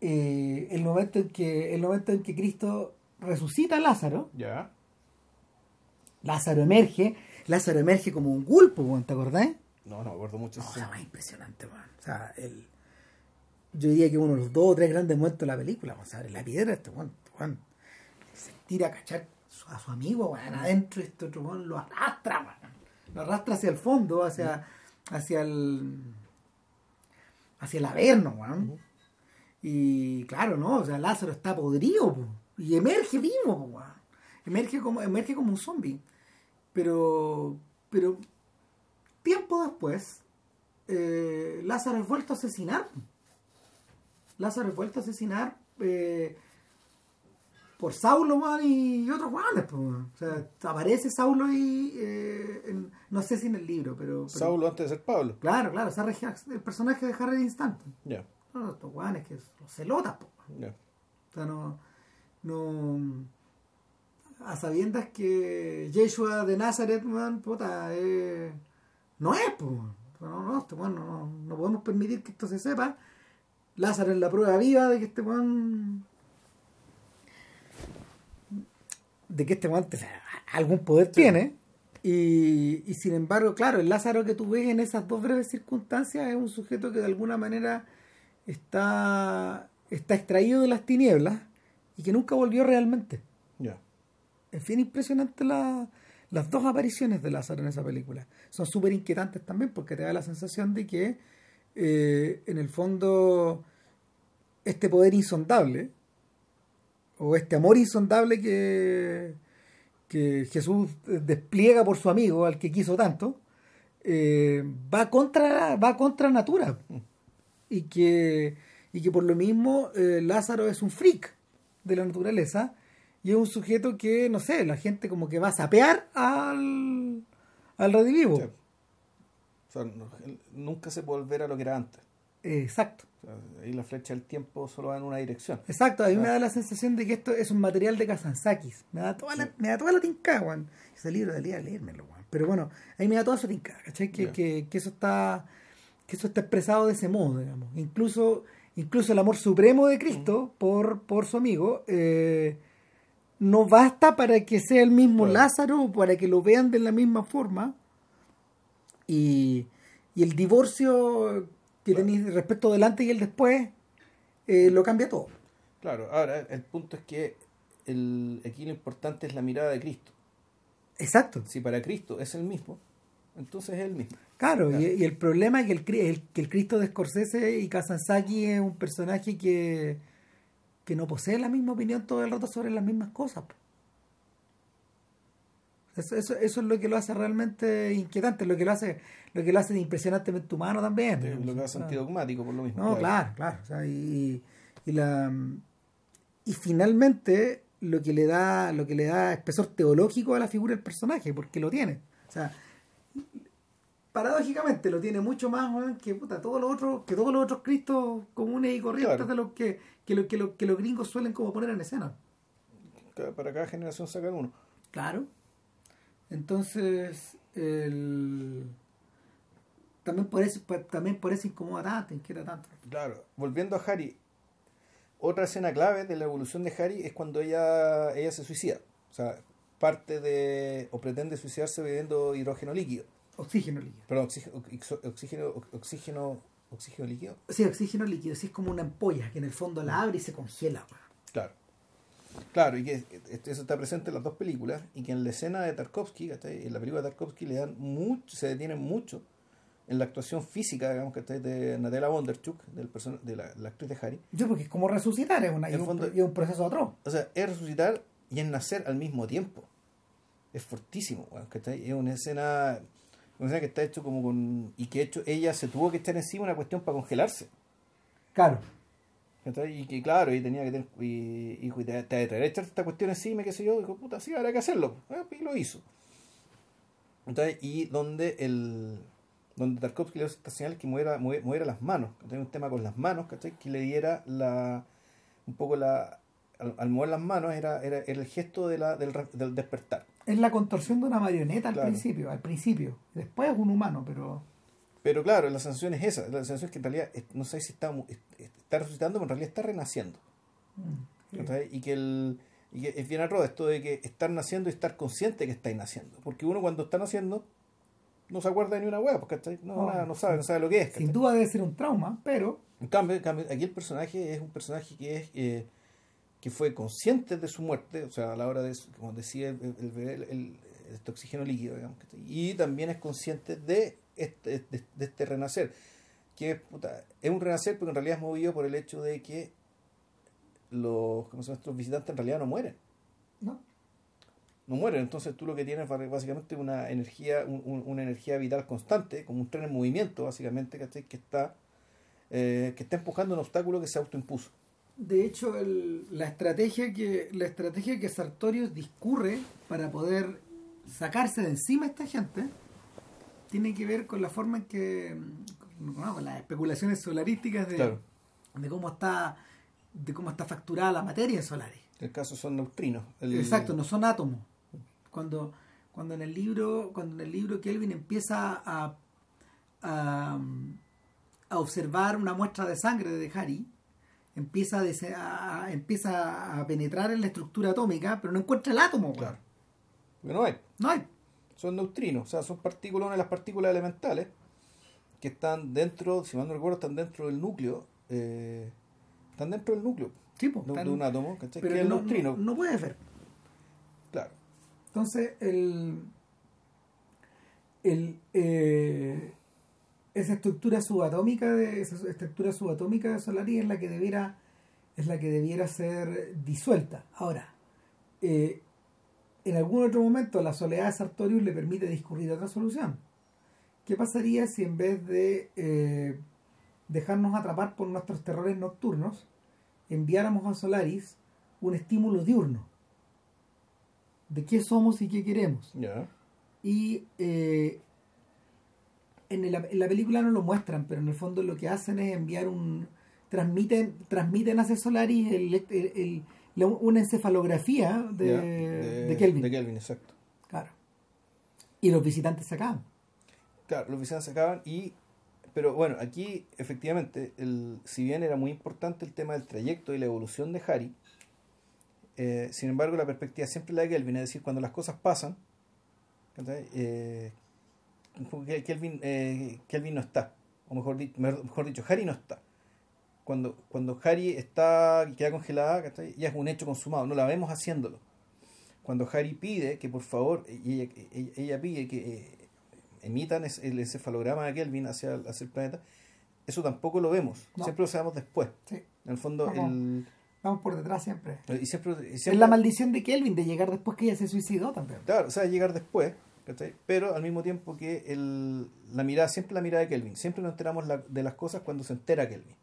Eh, el momento en que el momento en que Cristo resucita a Lázaro, Ya, Lázaro emerge, Lázaro emerge como un gulpo, ¿te acordás? no, no me acuerdo mucho. No, de o esa sea, más impresionante, weón. O sea, el, yo diría que uno de los dos o tres grandes momentos de la película, vamos a ver, la piedra, este weón, se tira a cachar a su amigo, weón, adentro, y este otro weón lo arrastra, weón. Lo arrastra hacia el fondo, hacia, hacia el hacia el averno, weón. Y claro, ¿no? O sea, Lázaro está podrido, po, y emerge vivo, weón. Emerge como, emerge como un zombie. Pero, pero tiempo después, eh, Lázaro es vuelto a asesinar. Lázaro es vuelto a asesinar eh, por Saulo man, y otros guanes. pues. O sea, aparece Saulo y eh, en- no sé si en el libro, pero... pero- Saulo antes de ser Pablo. Claro, claro, o sea, el personaje de Harry Stanton. Ya, No, estos guanes que son celotas, ya. O sea, no, no. A sabiendas que Yeshua de Nazaret, man, puta, eh, no es, pues. No, no, este weón, no, no, podemos permitir que esto se sepa. Lázaro es la prueba viva de que este weón. De que este weón te- algún poder tiene. Y, y sin embargo, claro, el Lázaro que tú ves en esas dos breves circunstancias es un sujeto que de alguna manera está, está extraído de las tinieblas y que nunca volvió realmente. Ya. Es bien impresionante la- las dos apariciones de Lázaro en esa película. Son súper inquietantes también porque te da la sensación de que eh, en el fondo este poder insondable o este amor insondable que, que Jesús despliega por su amigo al que quiso tanto eh, va contra va contra natura y que y que por lo mismo eh, Lázaro es un freak de la naturaleza y es un sujeto que no sé la gente como que va a sapear al al redivivo Sí. O sea, no- nunca se puede volver a lo que era antes. Exacto ahí la flecha del tiempo solo va en una dirección. Exacto, a mí me Ah. da la sensación de que esto es un material de Kazantzakis. Me da toda la, me da toda la tinca, weón. Ese libro debería leérmelo, weón. Pero bueno, ahí me da toda esa tinca, ¿cachai? Que, que, que eso está que eso está expresado de ese modo, digamos. Incluso, incluso el amor supremo de Cristo por, por su amigo eh, no basta para que sea el mismo. Lázaro o para que lo vean de la misma forma. Y, y el divorcio que Claro. tenéis respecto del antes y el después eh, lo cambia todo. Claro, ahora el punto es que el, aquí lo importante es la mirada de Cristo. Exacto. Si para Cristo es el mismo, entonces es el mismo. Claro, Claro. Y, y el problema es que el, que el Cristo de Scorsese y Kazantzaki es un personaje que, que no posee la misma opinión todo el rato sobre las mismas cosas. po. Eso, eso, eso es lo que lo hace realmente inquietante, lo que lo hace, lo que lo hace impresionantemente humano también. Lo que hace Ah. antidogmático por lo mismo. No, claro, claro. o sea, y, y la y finalmente lo que le da, lo que le da espesor teológico a la figura del personaje, porque lo tiene. O sea, paradójicamente lo tiene mucho más que puta, todos los otros, que todos los otros cristos comunes y corrientes Claro. de los que, que, lo, que, lo- que los gringos suelen como poner en escena. Para cada generación sacan uno. Claro. Entonces, el... también por eso, también por eso incomoda tanto, inquieta tanto. Claro, volviendo a Harry, otra escena clave de la evolución de Harry es cuando ella, ella se suicida. O sea, parte de, o pretende suicidarse bebiendo hidrógeno líquido. Oxígeno líquido. Perdón, oxígeno, oxígeno, oxígeno, oxígeno líquido. Sí, oxígeno líquido, sí es como una ampolla que en el fondo la abre y se congela. Claro. Y que eso está presente en las dos películas y que en la escena de Tarkovsky, ¿cachai? en la película de Tarkovsky le dan mucho, se detienen mucho en la actuación física, digamos, ¿cachai? de Natalia Wonderchuk, del de la, la actriz de Harry. Yo porque es como resucitar, es, una, y un, y un proceso atroz. O sea, es resucitar y es nacer al mismo tiempo. Es fortísimo, ¿cachai? Es una escena, una escena que está hecho como con... Y que hecho ella se tuvo que echar encima una cuestión para congelarse. Claro. Y que claro, y tenía que tener... Y, y, y te, te, te echarte esta cuestión encima, qué sé yo. Dijo, puta, sí, habrá que hacerlo. Ah, Y lo hizo. ¿cachai? Y donde el... Donde Tarkovsky le hace esta señal que moviera, moviera, las manos. ¿cachai? Un tema con las manos, ¿cachai? Que le diera la... Un poco la... Al, al mover las manos era, era, era el gesto de la, del, del despertar. Es la contorsión de una marioneta al Claro. principio, al principio. Después es un humano, pero... Pero claro, la sensación es esa. La sensación es que en realidad, no sé si está, está resucitando, pero en realidad está renaciendo. mm, ¿cachai? Y que el y que es bien arroz esto de que estar naciendo y estar consciente que estáis naciendo. Porque uno cuando está naciendo no se acuerda de ni una hueá, ¿cachai? No, No, nada, no sabe, no sabe lo que es. Sin ¿cachai? duda debe ser un trauma, pero... En cambio, en cambio, aquí el personaje es un personaje que es eh, que fue consciente de su muerte, o sea, a la hora de, como decía, el, el- el- este oxígeno líquido, digamos, y también es consciente de este, de, de este renacer, que puta, es un renacer porque en realidad es movido por el hecho de que los, ¿cómo se llama? nuestros visitantes en realidad no mueren ¿no? no mueren. Entonces tú lo que tienes es básicamente una energía, un- un- una energía vital constante, como un tren en movimiento, básicamente, ¿cachai? que está eh, que está empujando un obstáculo que se autoimpuso. De hecho, el- la estrategia que la estrategia que Sartorius discurre para poder sacarse de encima a esta gente tiene que ver con la forma en que no, con las especulaciones solarísticas de, Claro. de cómo está de cómo está facturada la materia en Solaris. El caso son neutrinos. El- Exacto, no son átomos. Cuando, cuando en el libro, cuando en el libro Kelvin empieza a, a, a observar una muestra de sangre de Harry, empieza a, a- empieza a penetrar en la estructura atómica, pero no encuentra el átomo. Claro. Porque no hay. No hay. Son neutrinos, o sea, son partículas, una de las partículas elementales que están dentro, si mal no recuerdo, están dentro del núcleo eh, están dentro del núcleo Sí, de, están- de un átomo, ¿cachai? pero que es el neutrino. no, no puede ver. Claro. Entonces, el, el, eh, esa estructura subatómica de esa estructura subatómica de Solaris es la que debiera es la que debiera ser disuelta. Ahora, eh, en algún otro momento la soledad de Sartorius le permite discurrir otra solución. ¿Qué pasaría si en vez de eh, dejarnos atrapar por nuestros terrores nocturnos, enviáramos a Solaris un estímulo diurno? De qué somos y qué queremos. Y eh, en, el- en la película no lo muestran, pero en el fondo lo que hacen es enviar un. transmiten transmiten hacia Solaris el, el- el- la- una encefalografía de, de Kelvin. De Kelvin, exacto. Claro. Y los visitantes se acaban. Claro, los visitantes se acaban y... Pero bueno, aquí efectivamente, el, si bien era muy importante el tema del trayecto y la evolución de Harry, eh, sin embargo la perspectiva siempre es la de Kelvin, es decir, cuando las cosas pasan. Eh, Kelvin, eh, Kelvin no está, o mejor, mejor dicho, Harry no está. Cuando, cuando Harry está queda congelada, ¿cachai? ya es un hecho consumado, no la vemos haciéndolo. Cuando Harry pide que por favor, y ella, ella- ella pide que eh, emitan el encefalograma de Kelvin hacia, el- hacia el planeta, eso tampoco lo vemos, No. siempre lo sabemos después. Sí. En el fondo, Vamos. el, Vamos por detrás siempre. y siempre, y Es la maldición de Kelvin de llegar después que ella se suicidó también. Claro, o sea, llegar después, ¿cachai? pero al mismo tiempo que el, la mirada, siempre la mirada de Kelvin, siempre nos enteramos la- de las cosas cuando se entera Kelvin,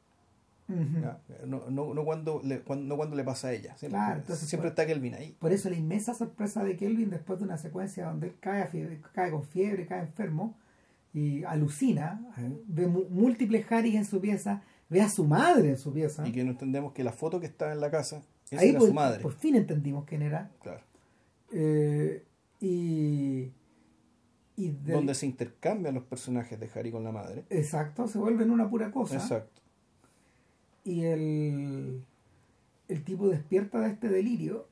No, no, no cuando le, cuando, no cuando le pasa a ella, siempre, Claro, entonces, siempre está Kelvin ahí. Por eso la inmensa sorpresa de Kelvin después de una secuencia donde él cae, fiebre- cae con fiebre, cae enfermo y alucina, ¿eh? ve múltiples Harry en su pieza, ve a su madre en su pieza. Y que no entendemos que la foto que está en la casa, esa Ahí era por, su madre. por fin entendimos quién era. claro. Eh, y, y del- Donde se intercambian los personajes de Harry con la madre. exacto, se vuelven una pura cosa. Exacto. Y el, el tipo despierta de este delirio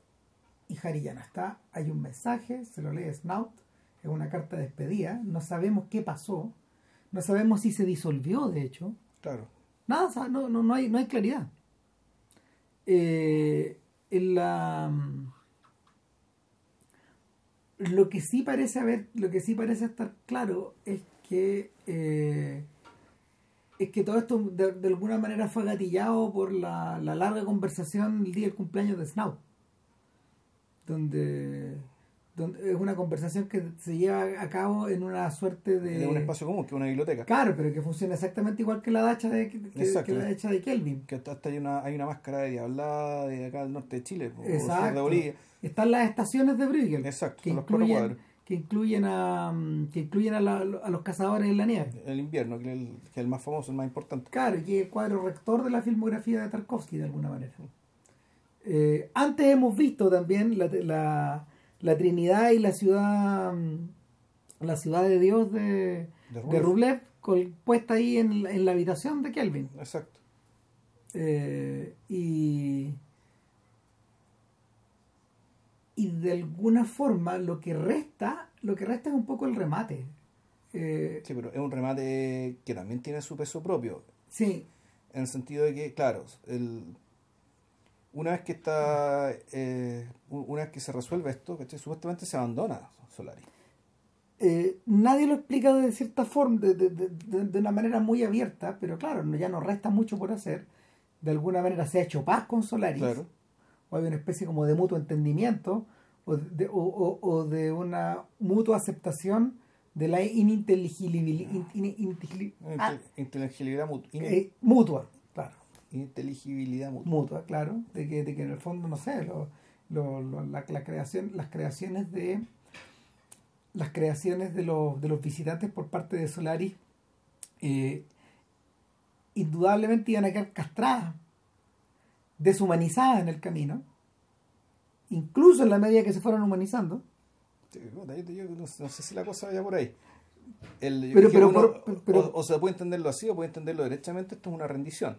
y Harry ya no está. Hay un mensaje, se lo lee Snout, es una carta de despedida. No sabemos qué pasó. No sabemos si se disolvió, de hecho. Claro. Nada, no, no, no, hay, no hay claridad. Eh, en la, lo que sí parece haber, lo que sí parece estar claro es que eh, es que todo esto de, de alguna manera fue gatillado por la, la larga conversación el día del cumpleaños de Snow. Donde, donde es una conversación que se lleva a cabo en una suerte de De un espacio común, que es una biblioteca. Claro, pero que funciona exactamente igual que la dacha de, que, Exacto. la dacha de Kelvin. Que hasta hay una, hay una máscara de diablada de acá del norte de Chile, o sur de Exacto. Bolivia. Están las estaciones de Bruegel. Exacto, que son los incluyen, cuadros. Que incluyen a mm, que incluyen a, la- a los cazadores en la nieve. El invierno, que es el, que es el más famoso, el más importante. Claro, y que es el cuadro rector de la filmografía de Tarkovsky de alguna manera. Eh, antes hemos visto también la, la, la Trinidad y la ciudad mm, la ciudad de Dios de, De de Rublev. Puesta ahí en, en la habitación de Kelvin. Exacto. Eh, y y de alguna forma lo que resta lo que resta es un poco el remate Eh, Sí, pero es un remate que también tiene su peso propio. sí En el sentido de que, claro, el, una vez que está, eh, una vez que se resuelve esto, ¿cachai? supuestamente se abandona Solari. eh, nadie lo explica de cierta forma de, de- de- de- una manera muy abierta pero claro ya nos resta mucho por hacer de alguna manera se ha hecho paz con Solaris Claro. O hay una especie como de mutuo entendimiento o de, o- o- o de una mutua aceptación de la ininteligibilidad Inte- Inteligibilidad mutua. eh, mutua claro Inteligibilidad mutua. mutua, claro, de que, de que en el fondo, no sé, lo, lo- lo- la, la creación, las creaciones de las creaciones de los, de los visitantes por parte de Solaris eh, indudablemente iban a quedar castradas, deshumanizadas en el camino, incluso en la medida que se fueron humanizando. Yo- no, sé si la cosa vaya por ahí. El- Pero- pero uno- por- pero- o, o se puede entenderlo así o puede entenderlo derechamente, esto es una rendición.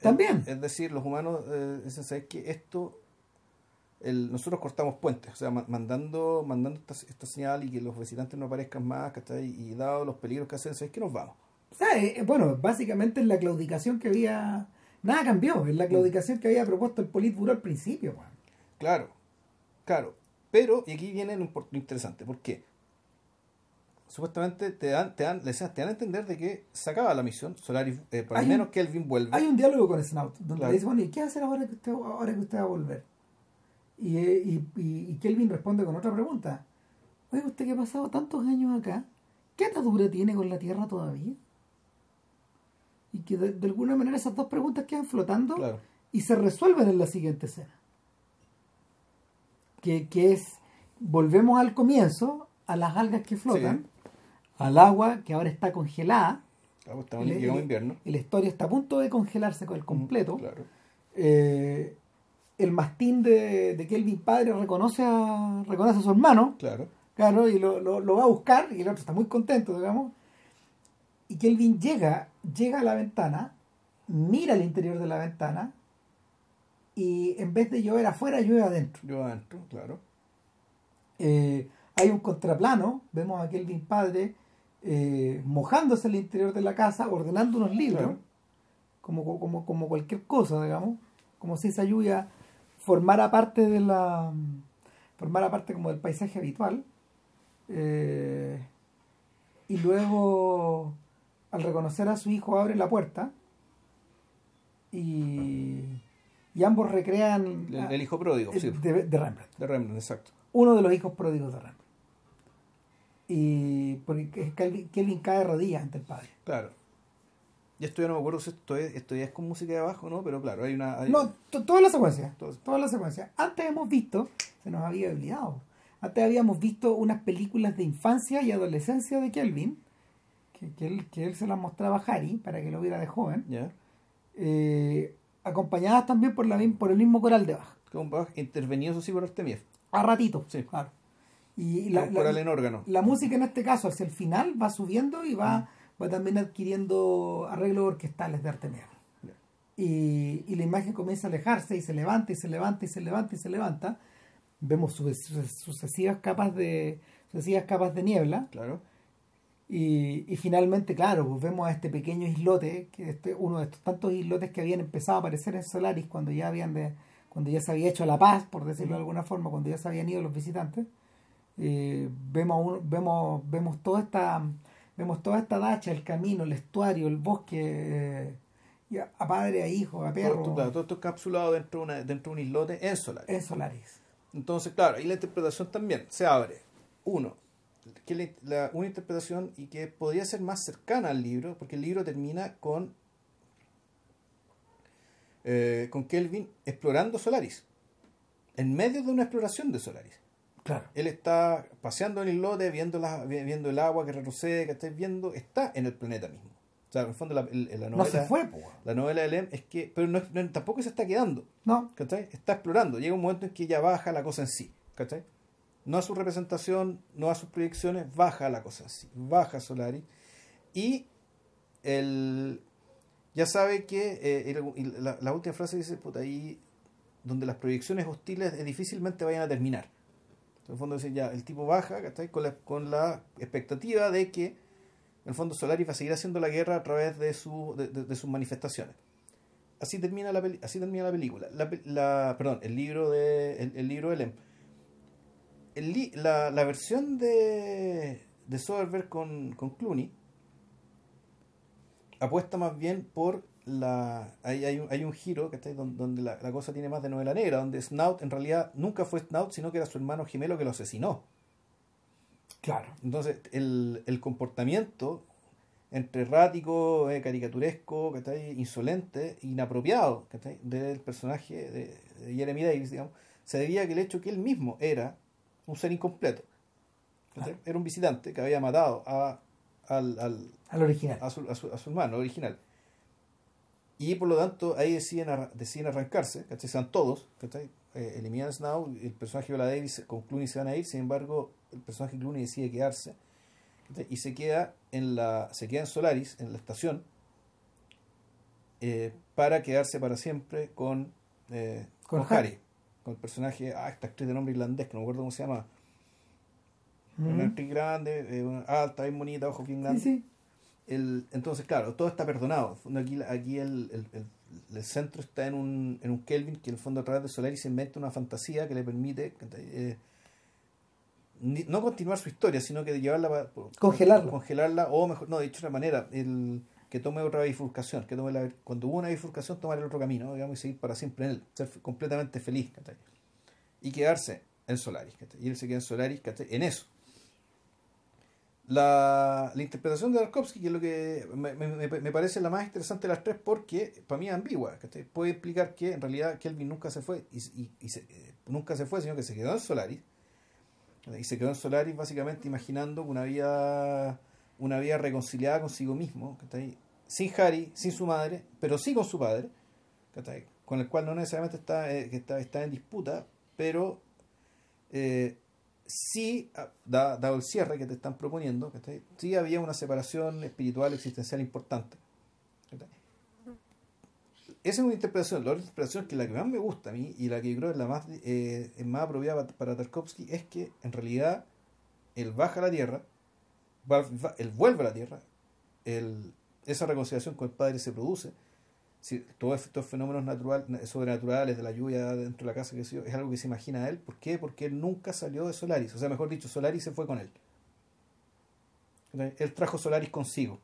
También. Es, es decir, los humanos eh, dicen, ¿sabes qué? Esto, el, nosotros cortamos puentes, o sea, ma- mandando mandando esta, esta señal y que los visitantes no aparezcan más, ¿cachai? Y dado los peligros que hacen, ¿sabes qué? Nos vamos. O sea, eh, bueno, básicamente es la claudicación que había. Nada cambió, es la claudicación que había propuesto el Politburo al principio, weón. Claro, claro. Pero, y aquí viene lo interesante, ¿por qué? Supuestamente te dan, te dan, te dan a entender de que se acaba la misión, Solaris, eh, por lo Hay un- menos Kelvin vuelve. Hay un diálogo con Snout donde Claro. le dice, bueno, ¿y qué va a hacer ahora que usted, ahora que usted va a volver? Y, eh, y, y- y Kelvin responde con otra pregunta. Oye, usted que ha pasado tantos años acá, ¿qué atadura tiene con la Tierra todavía? Y que de, de alguna manera esas dos preguntas quedan flotando Claro. y se resuelven en la siguiente escena. Que, que es, volvemos al comienzo, a las algas que flotan, Sí. al agua que ahora está congelada, Ah, pues estamos- el, el- invierno. el historia está a punto de congelarse con el completo. Claro. Eh, el mastín de, de Kelvin padre reconoce a, reconoce a su hermano, Claro. claro, y lo, lo- lo va a buscar, y el otro está muy contento, digamos. Y Kelvin llega, llega a la ventana, mira el interior de la ventana, y en vez de llover afuera, llueve adentro. Yo adentro, claro. Eh, hay un contraplano, vemos a Kelvin padre eh, mojándose en el interior de la casa, ordenando unos libros, Claro. como, como, como cualquier cosa, digamos, como si esa lluvia formara parte de la formara parte como del paisaje habitual. Eh, y luego, al reconocer a su hijo, abre la puerta y, y ambos recrean El, el hijo pródigo, sí. de, de Rembrandt De Rembrandt, exacto. uno de los hijos pródigos de Rembrandt. Y porque Kelvin, cae de rodillas ante el padre. Claro. Y esto ya no me acuerdo si esto es, esto ya es con música de abajo, ¿no? Pero claro, hay una. hay- No, to- toda la secuencia. Toda la secuencia. Antes hemos visto, se nos había olvidado, antes habíamos visto unas películas de infancia y adolescencia de Kelvin, que, que él, que él se las mostraba a Harry para que lo viera de joven, ¿Ya? eh, acompañadas también por, la, por el mismo coral de Bach. Con Bach intervenido, eso sí, por Artemiev. A ratito, Sí. claro. Y la, la- coral en órgano. la música en este caso hacia el final va subiendo y va, va también adquiriendo arreglos orquestales de Artemio. Ya. Y, y la imagen comienza a alejarse y se levanta y se levanta y se levanta y se levanta. Vemos su- su- sucesivas capas de sucesivas capas de niebla Claro. Y, y finalmente, claro, pues vemos a este pequeño islote, que este, uno de estos tantos islotes que habían empezado a aparecer en Solaris cuando ya habían de, cuando ya se había hecho la paz, por decirlo de alguna forma, cuando ya se habían ido los visitantes. Eh, vemos, un- vemos, vemos toda esta vemos toda esta dacha, el camino, el estuario, el bosque, eh, y a, a padre, a hijo, a Todo, perro, claro, todo esto encapsulado dentro de, una- dentro de un islote en solar. en Solaris. Entonces, claro, ahí la interpretación también se abre. Uno, que la- la- una interpretación y que podría ser más cercana al libro, porque el libro termina con eh, con Kelvin explorando Solaris, en medio de una exploración de Solaris. Claro. Él está paseando en el islote, viendo, la, vi- viendo el agua que retrocede, que estáis viendo, está en el planeta mismo. O sea, en el fondo la, la No novela, se fue, la novela de Lem es que, pero no, no- tampoco se está quedando. No, ¿cachai? Está explorando. Llega un momento en que ya baja la cosa en sí. ¿cachai? No a su representación, no a sus proyecciones, baja la cosa. Baja Solari. Y el, ya sabe que eh, la, última frase dice, puta, ahí donde las proyecciones hostiles difícilmente vayan a terminar. En el fondo dice ya, el tipo baja ¿cachai? Con, la, con la expectativa de que en el fondo Solaris va a seguir haciendo la guerra a través de, su, de, de- sus manifestaciones así termina la así termina la película la, pe- la- perdón el libro de el, el libro de El la, la versión de de Soderbergh con, con Clooney apuesta más bien por la hay, hay, un, hay un giro que donde, donde la, la cosa tiene más de novela negra donde Snout en realidad nunca fue Snout sino que era su hermano gemelo que lo asesinó claro. entonces, el, el comportamiento entre errático, eh, caricaturesco, ¿cachai? insolente, inapropiado ¿cachai? del personaje de, de Jeremy Davis, digamos, se debía a que el hecho que él mismo era un ser incompleto. ¿cachai? Era un visitante que había matado a, al, al- Al original. a, su, a, su, a su hermano original. Y por lo tanto, ahí deciden, arra- deciden arrancarse, ¿cachai? Se van todos, ¿cachai? Eh, eliminan Snow, el personaje de Viola Davis con Clooney se van a ir, sin embargo, el personaje Clooney decide quedarse ¿cachai? y se queda en la se queda en Solaris, en la estación, eh, para quedarse para siempre con, eh, Con con, Harry. Harry. Con el personaje, ah, esta actriz de nombre irlandés, que no me acuerdo cómo se llama, Ujú. una actriz grande, eh, una- alta, bien bonita, ojos bien grandes. sí. el, entonces, claro, todo está perdonado. Aquí, aquí el, el, el, el centro está en un, en un Kelvin que en el fondo a través de Solaris se inventa una fantasía que le permite eh, ni- no continuar su historia, sino que llevarla pa- Congelarla. congelarla o mejor, no, de otra manera, el que tome otra bifurcación, que tome la, cuando hubo una bifurcación tomar el otro camino, digamos, y seguir para siempre en él, ser completamente feliz, ¿cachai? y quedarse en Solaris, ¿cachai? y él se queda en Solaris, ¿cachai? en eso. La, la interpretación de Tarkovsky, que es lo que me, me- me- parece la más interesante de las tres, porque para mí es ambigua. ¿cachai? Puede explicar que en realidad Kelvin nunca se fue, y, y- se- eh, nunca se fue, sino que se quedó en Solaris. Y se quedó en Solaris básicamente imaginando una vida, una vida reconciliada consigo mismo, ¿cachai? sin Harry, sin su madre, pero sí con su padre, con el cual no necesariamente está, eh, está, está en disputa, pero eh, sí, ah, da- dado el cierre que te están proponiendo, ¿cachai? sí había una separación espiritual existencial importante. Esa es una interpretación. La otra interpretación que la que más me gusta a mí y la que yo creo es la más, eh, más apropiada pa- para Tarkovsky es que en realidad él baja a la tierra, él vuelve a la tierra, él- esa reconciliación con el padre se produce. Si, todos estos fenómenos natural, sobrenaturales de la lluvia dentro de la casa que es algo que se imagina a él. ¿Por qué? Porque él nunca salió de Solaris. O sea, mejor dicho, Solaris se fue con él. Él trajo Solaris consigo.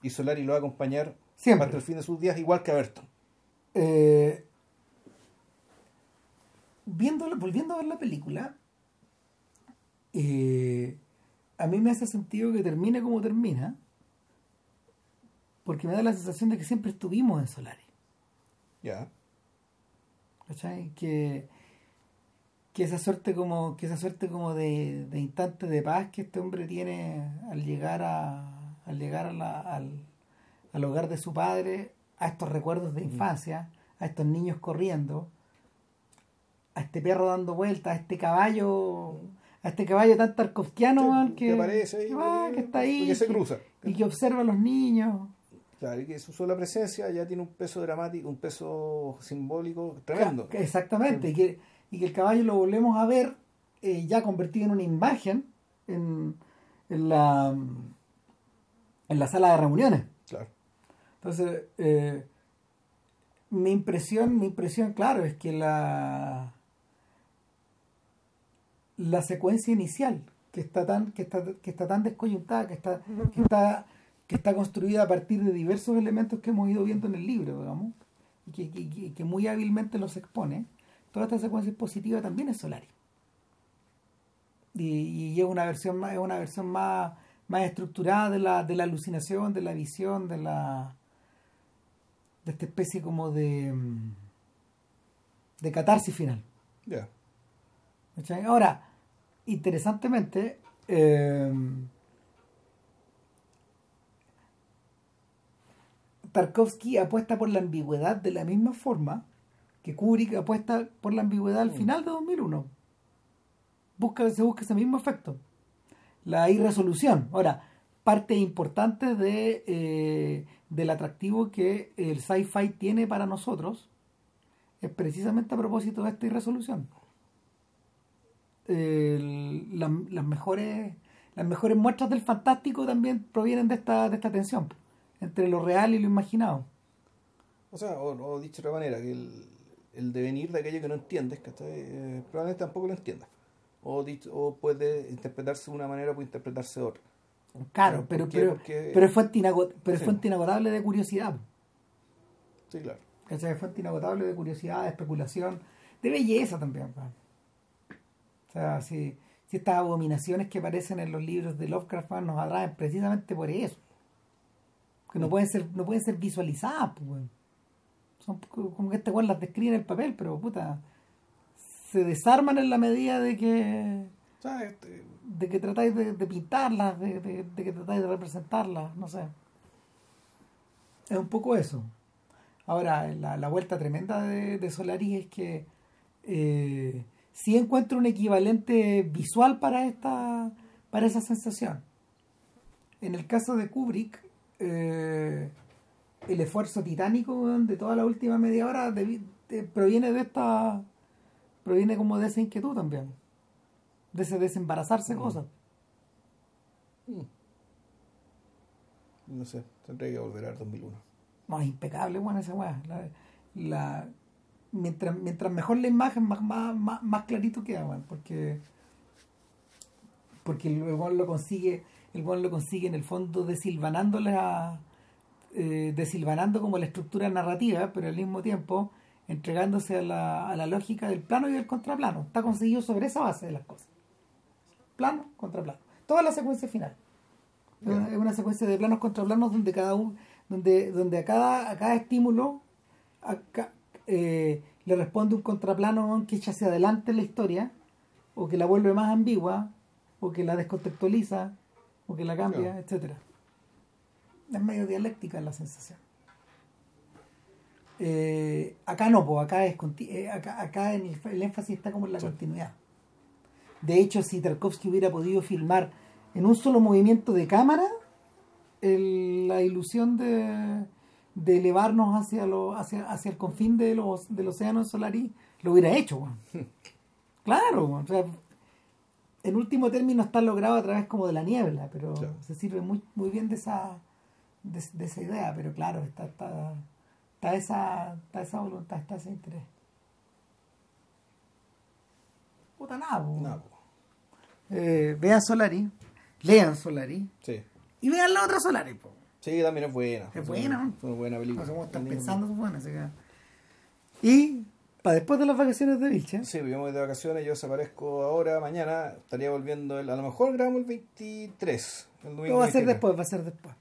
Y Solaris lo va a acompañar Siempre. hasta el fin de sus días, igual que a Berton. Eh, viéndola- volviendo a ver la película, eh, a mí me hace sentido que termine como termina, porque me da la sensación de que siempre estuvimos en Solaris. Ya. ¿cachai? Que, que esa suerte como, que esa suerte como de, de instante de paz que este hombre tiene al llegar a, al llegar a la- al, al hogar de su padre, a estos recuerdos de infancia, a estos niños corriendo, a este perro dando vueltas, a este caballo, a este caballo tan tarkovskiano Sí, que que, aparece que va, que- que está ahí, que se cruza. y que observa a los niños. Claro, y que su sola presencia ya tiene un peso dramático, un peso simbólico tremendo. Exactamente, y que, y que el caballo lo volvemos a ver eh, ya convertido en una imagen en, en la en la sala de reuniones. Claro. Entonces, eh, mi impresión, mi impresión, claro, es que la la secuencia inicial que está tan que está, que está tan descoyuntada, que está que está que está construida a partir de diversos elementos que hemos ido viendo en el libro, digamos, y que, que- que- que muy hábilmente los expone. Toda esta secuencia positiva también es Solari. Y, y es una versión más, es una versión más, más estructurada de la, de la alucinación, de la visión, de la de esta especie como de de catarsis final. Ya. Ahora, interesantemente, eh, Tarkovsky apuesta por la ambigüedad de la misma forma que Kubrick apuesta por la ambigüedad al final de 2001. Busca, se busca ese mismo efecto. La irresolución. Ahora, parte importante de, eh, del atractivo que el sci-fi tiene para nosotros es precisamente a propósito de esta irresolución. La- las mejores las mejores muestras del fantástico también provienen de esta de esta tensión entre lo real y lo imaginado O sea, o, o dicho de otra manera, que el, el devenir de aquello que no entiendes, ¿cachai? Eh, probablemente tampoco lo entiendas. O, dicho, o puede interpretarse de una manera o puede interpretarse de otra. claro ¿Por pero pero Porque- pero es fuente, pero Sí. fuente inagotable de curiosidad Sí, claro. ¿cachai? Es fuente inagotable de curiosidad de especulación de belleza también sea si, si estas abominaciones que aparecen en los libros de Lovecraft nos atraen precisamente por eso. Que no pueden ser no pueden ser visualizadas pues, son co- como que este weón las describe en el papel pero puta se desarman en la medida de que este, de que tratáis de, de pintarlas de, de- de que tratáis de representarlas no sé. Es un poco eso. Ahora la, la vuelta tremenda de, de Solaris es que eh, sí encuentro un equivalente visual para esta para esa sensación en el caso de Kubrick eh, el esfuerzo titánico de toda la última media hora de- proviene de esta proviene como de esa inquietud también de ese desembarazarse Mm. cosas mm. No sé, tendría que volver al 2001. No, es impecable, bueno, esa weá. La, la- mientras, mientras mejor la imagen, más, más, más, más clarito queda, porque porque el weón lo consigue, el weón lo consigue en el fondo desilvanando la eh, desilvanando como la estructura narrativa, pero al mismo tiempo entregándose a la, a la lógica del plano y del contraplano. Está conseguido sobre esa base de las cosas. Plano, contraplano. Toda la secuencia final. Es una, secuencia de planos contra planos donde cada uno, donde, donde a cada, a cada estímulo a ca- eh, le responde un contraplano que echa hacia adelante la historia, o que la vuelve más ambigua, o que la descontextualiza, o que la cambia, etcétera. Es medio dialéctica la sensación. Eh, acá no, pues acá es eh, acá, acá en el, el énfasis está como en la Sí. continuidad. De hecho, si Tarkovsky hubiera podido filmar en un solo movimiento de cámara, el- la ilusión de, de elevarnos hacia, lo, hacia, hacia el confín de los, del océano Solaris, lo hubiera hecho. weón. claro, o sea, en último término está logrado a través como de la niebla, pero Claro. se sirve muy, muy bien de esa, de, de esa idea, pero claro, está, está, está, esa, está esa voluntad, está ese interés. Puta nada, po. Eh, vean Solari, lean Solari Sí. y vean la otra Solari. Po. Sí, también es buena. Es buena, ¿no? Fue una buena película. No sé cómo están pensando, son buenas, así que- Y para después de las vacaciones de Vilche, Sí, vivimos de vacaciones, yo desaparezco ahora, mañana, estaría volviendo, el, a lo mejor grabamos el 23. El domingo no va a ser 23. después, va a ser después.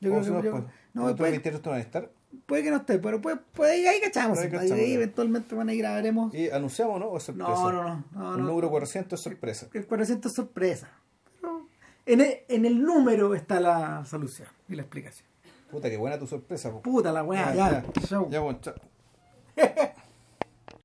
Yo ¿Cómo creo que yo- después? no, ¿Los otros puede, 23 tú van a estar? puede que no esté, pero puede, puede ir ahí cachamos. Ahí cachamos, ahí eventualmente van a ir grabaremos. ¿Y anunciamos, no? ¿O es sorpresa? No, no, no. no, el no. número 400 es sorpresa. El 400 es sorpresa. En el, en el número está la solución y la explicación. Puta, qué buena tu sorpresa. po. Puta la weá, Ya, ya. ya. Ya, bueno, chao.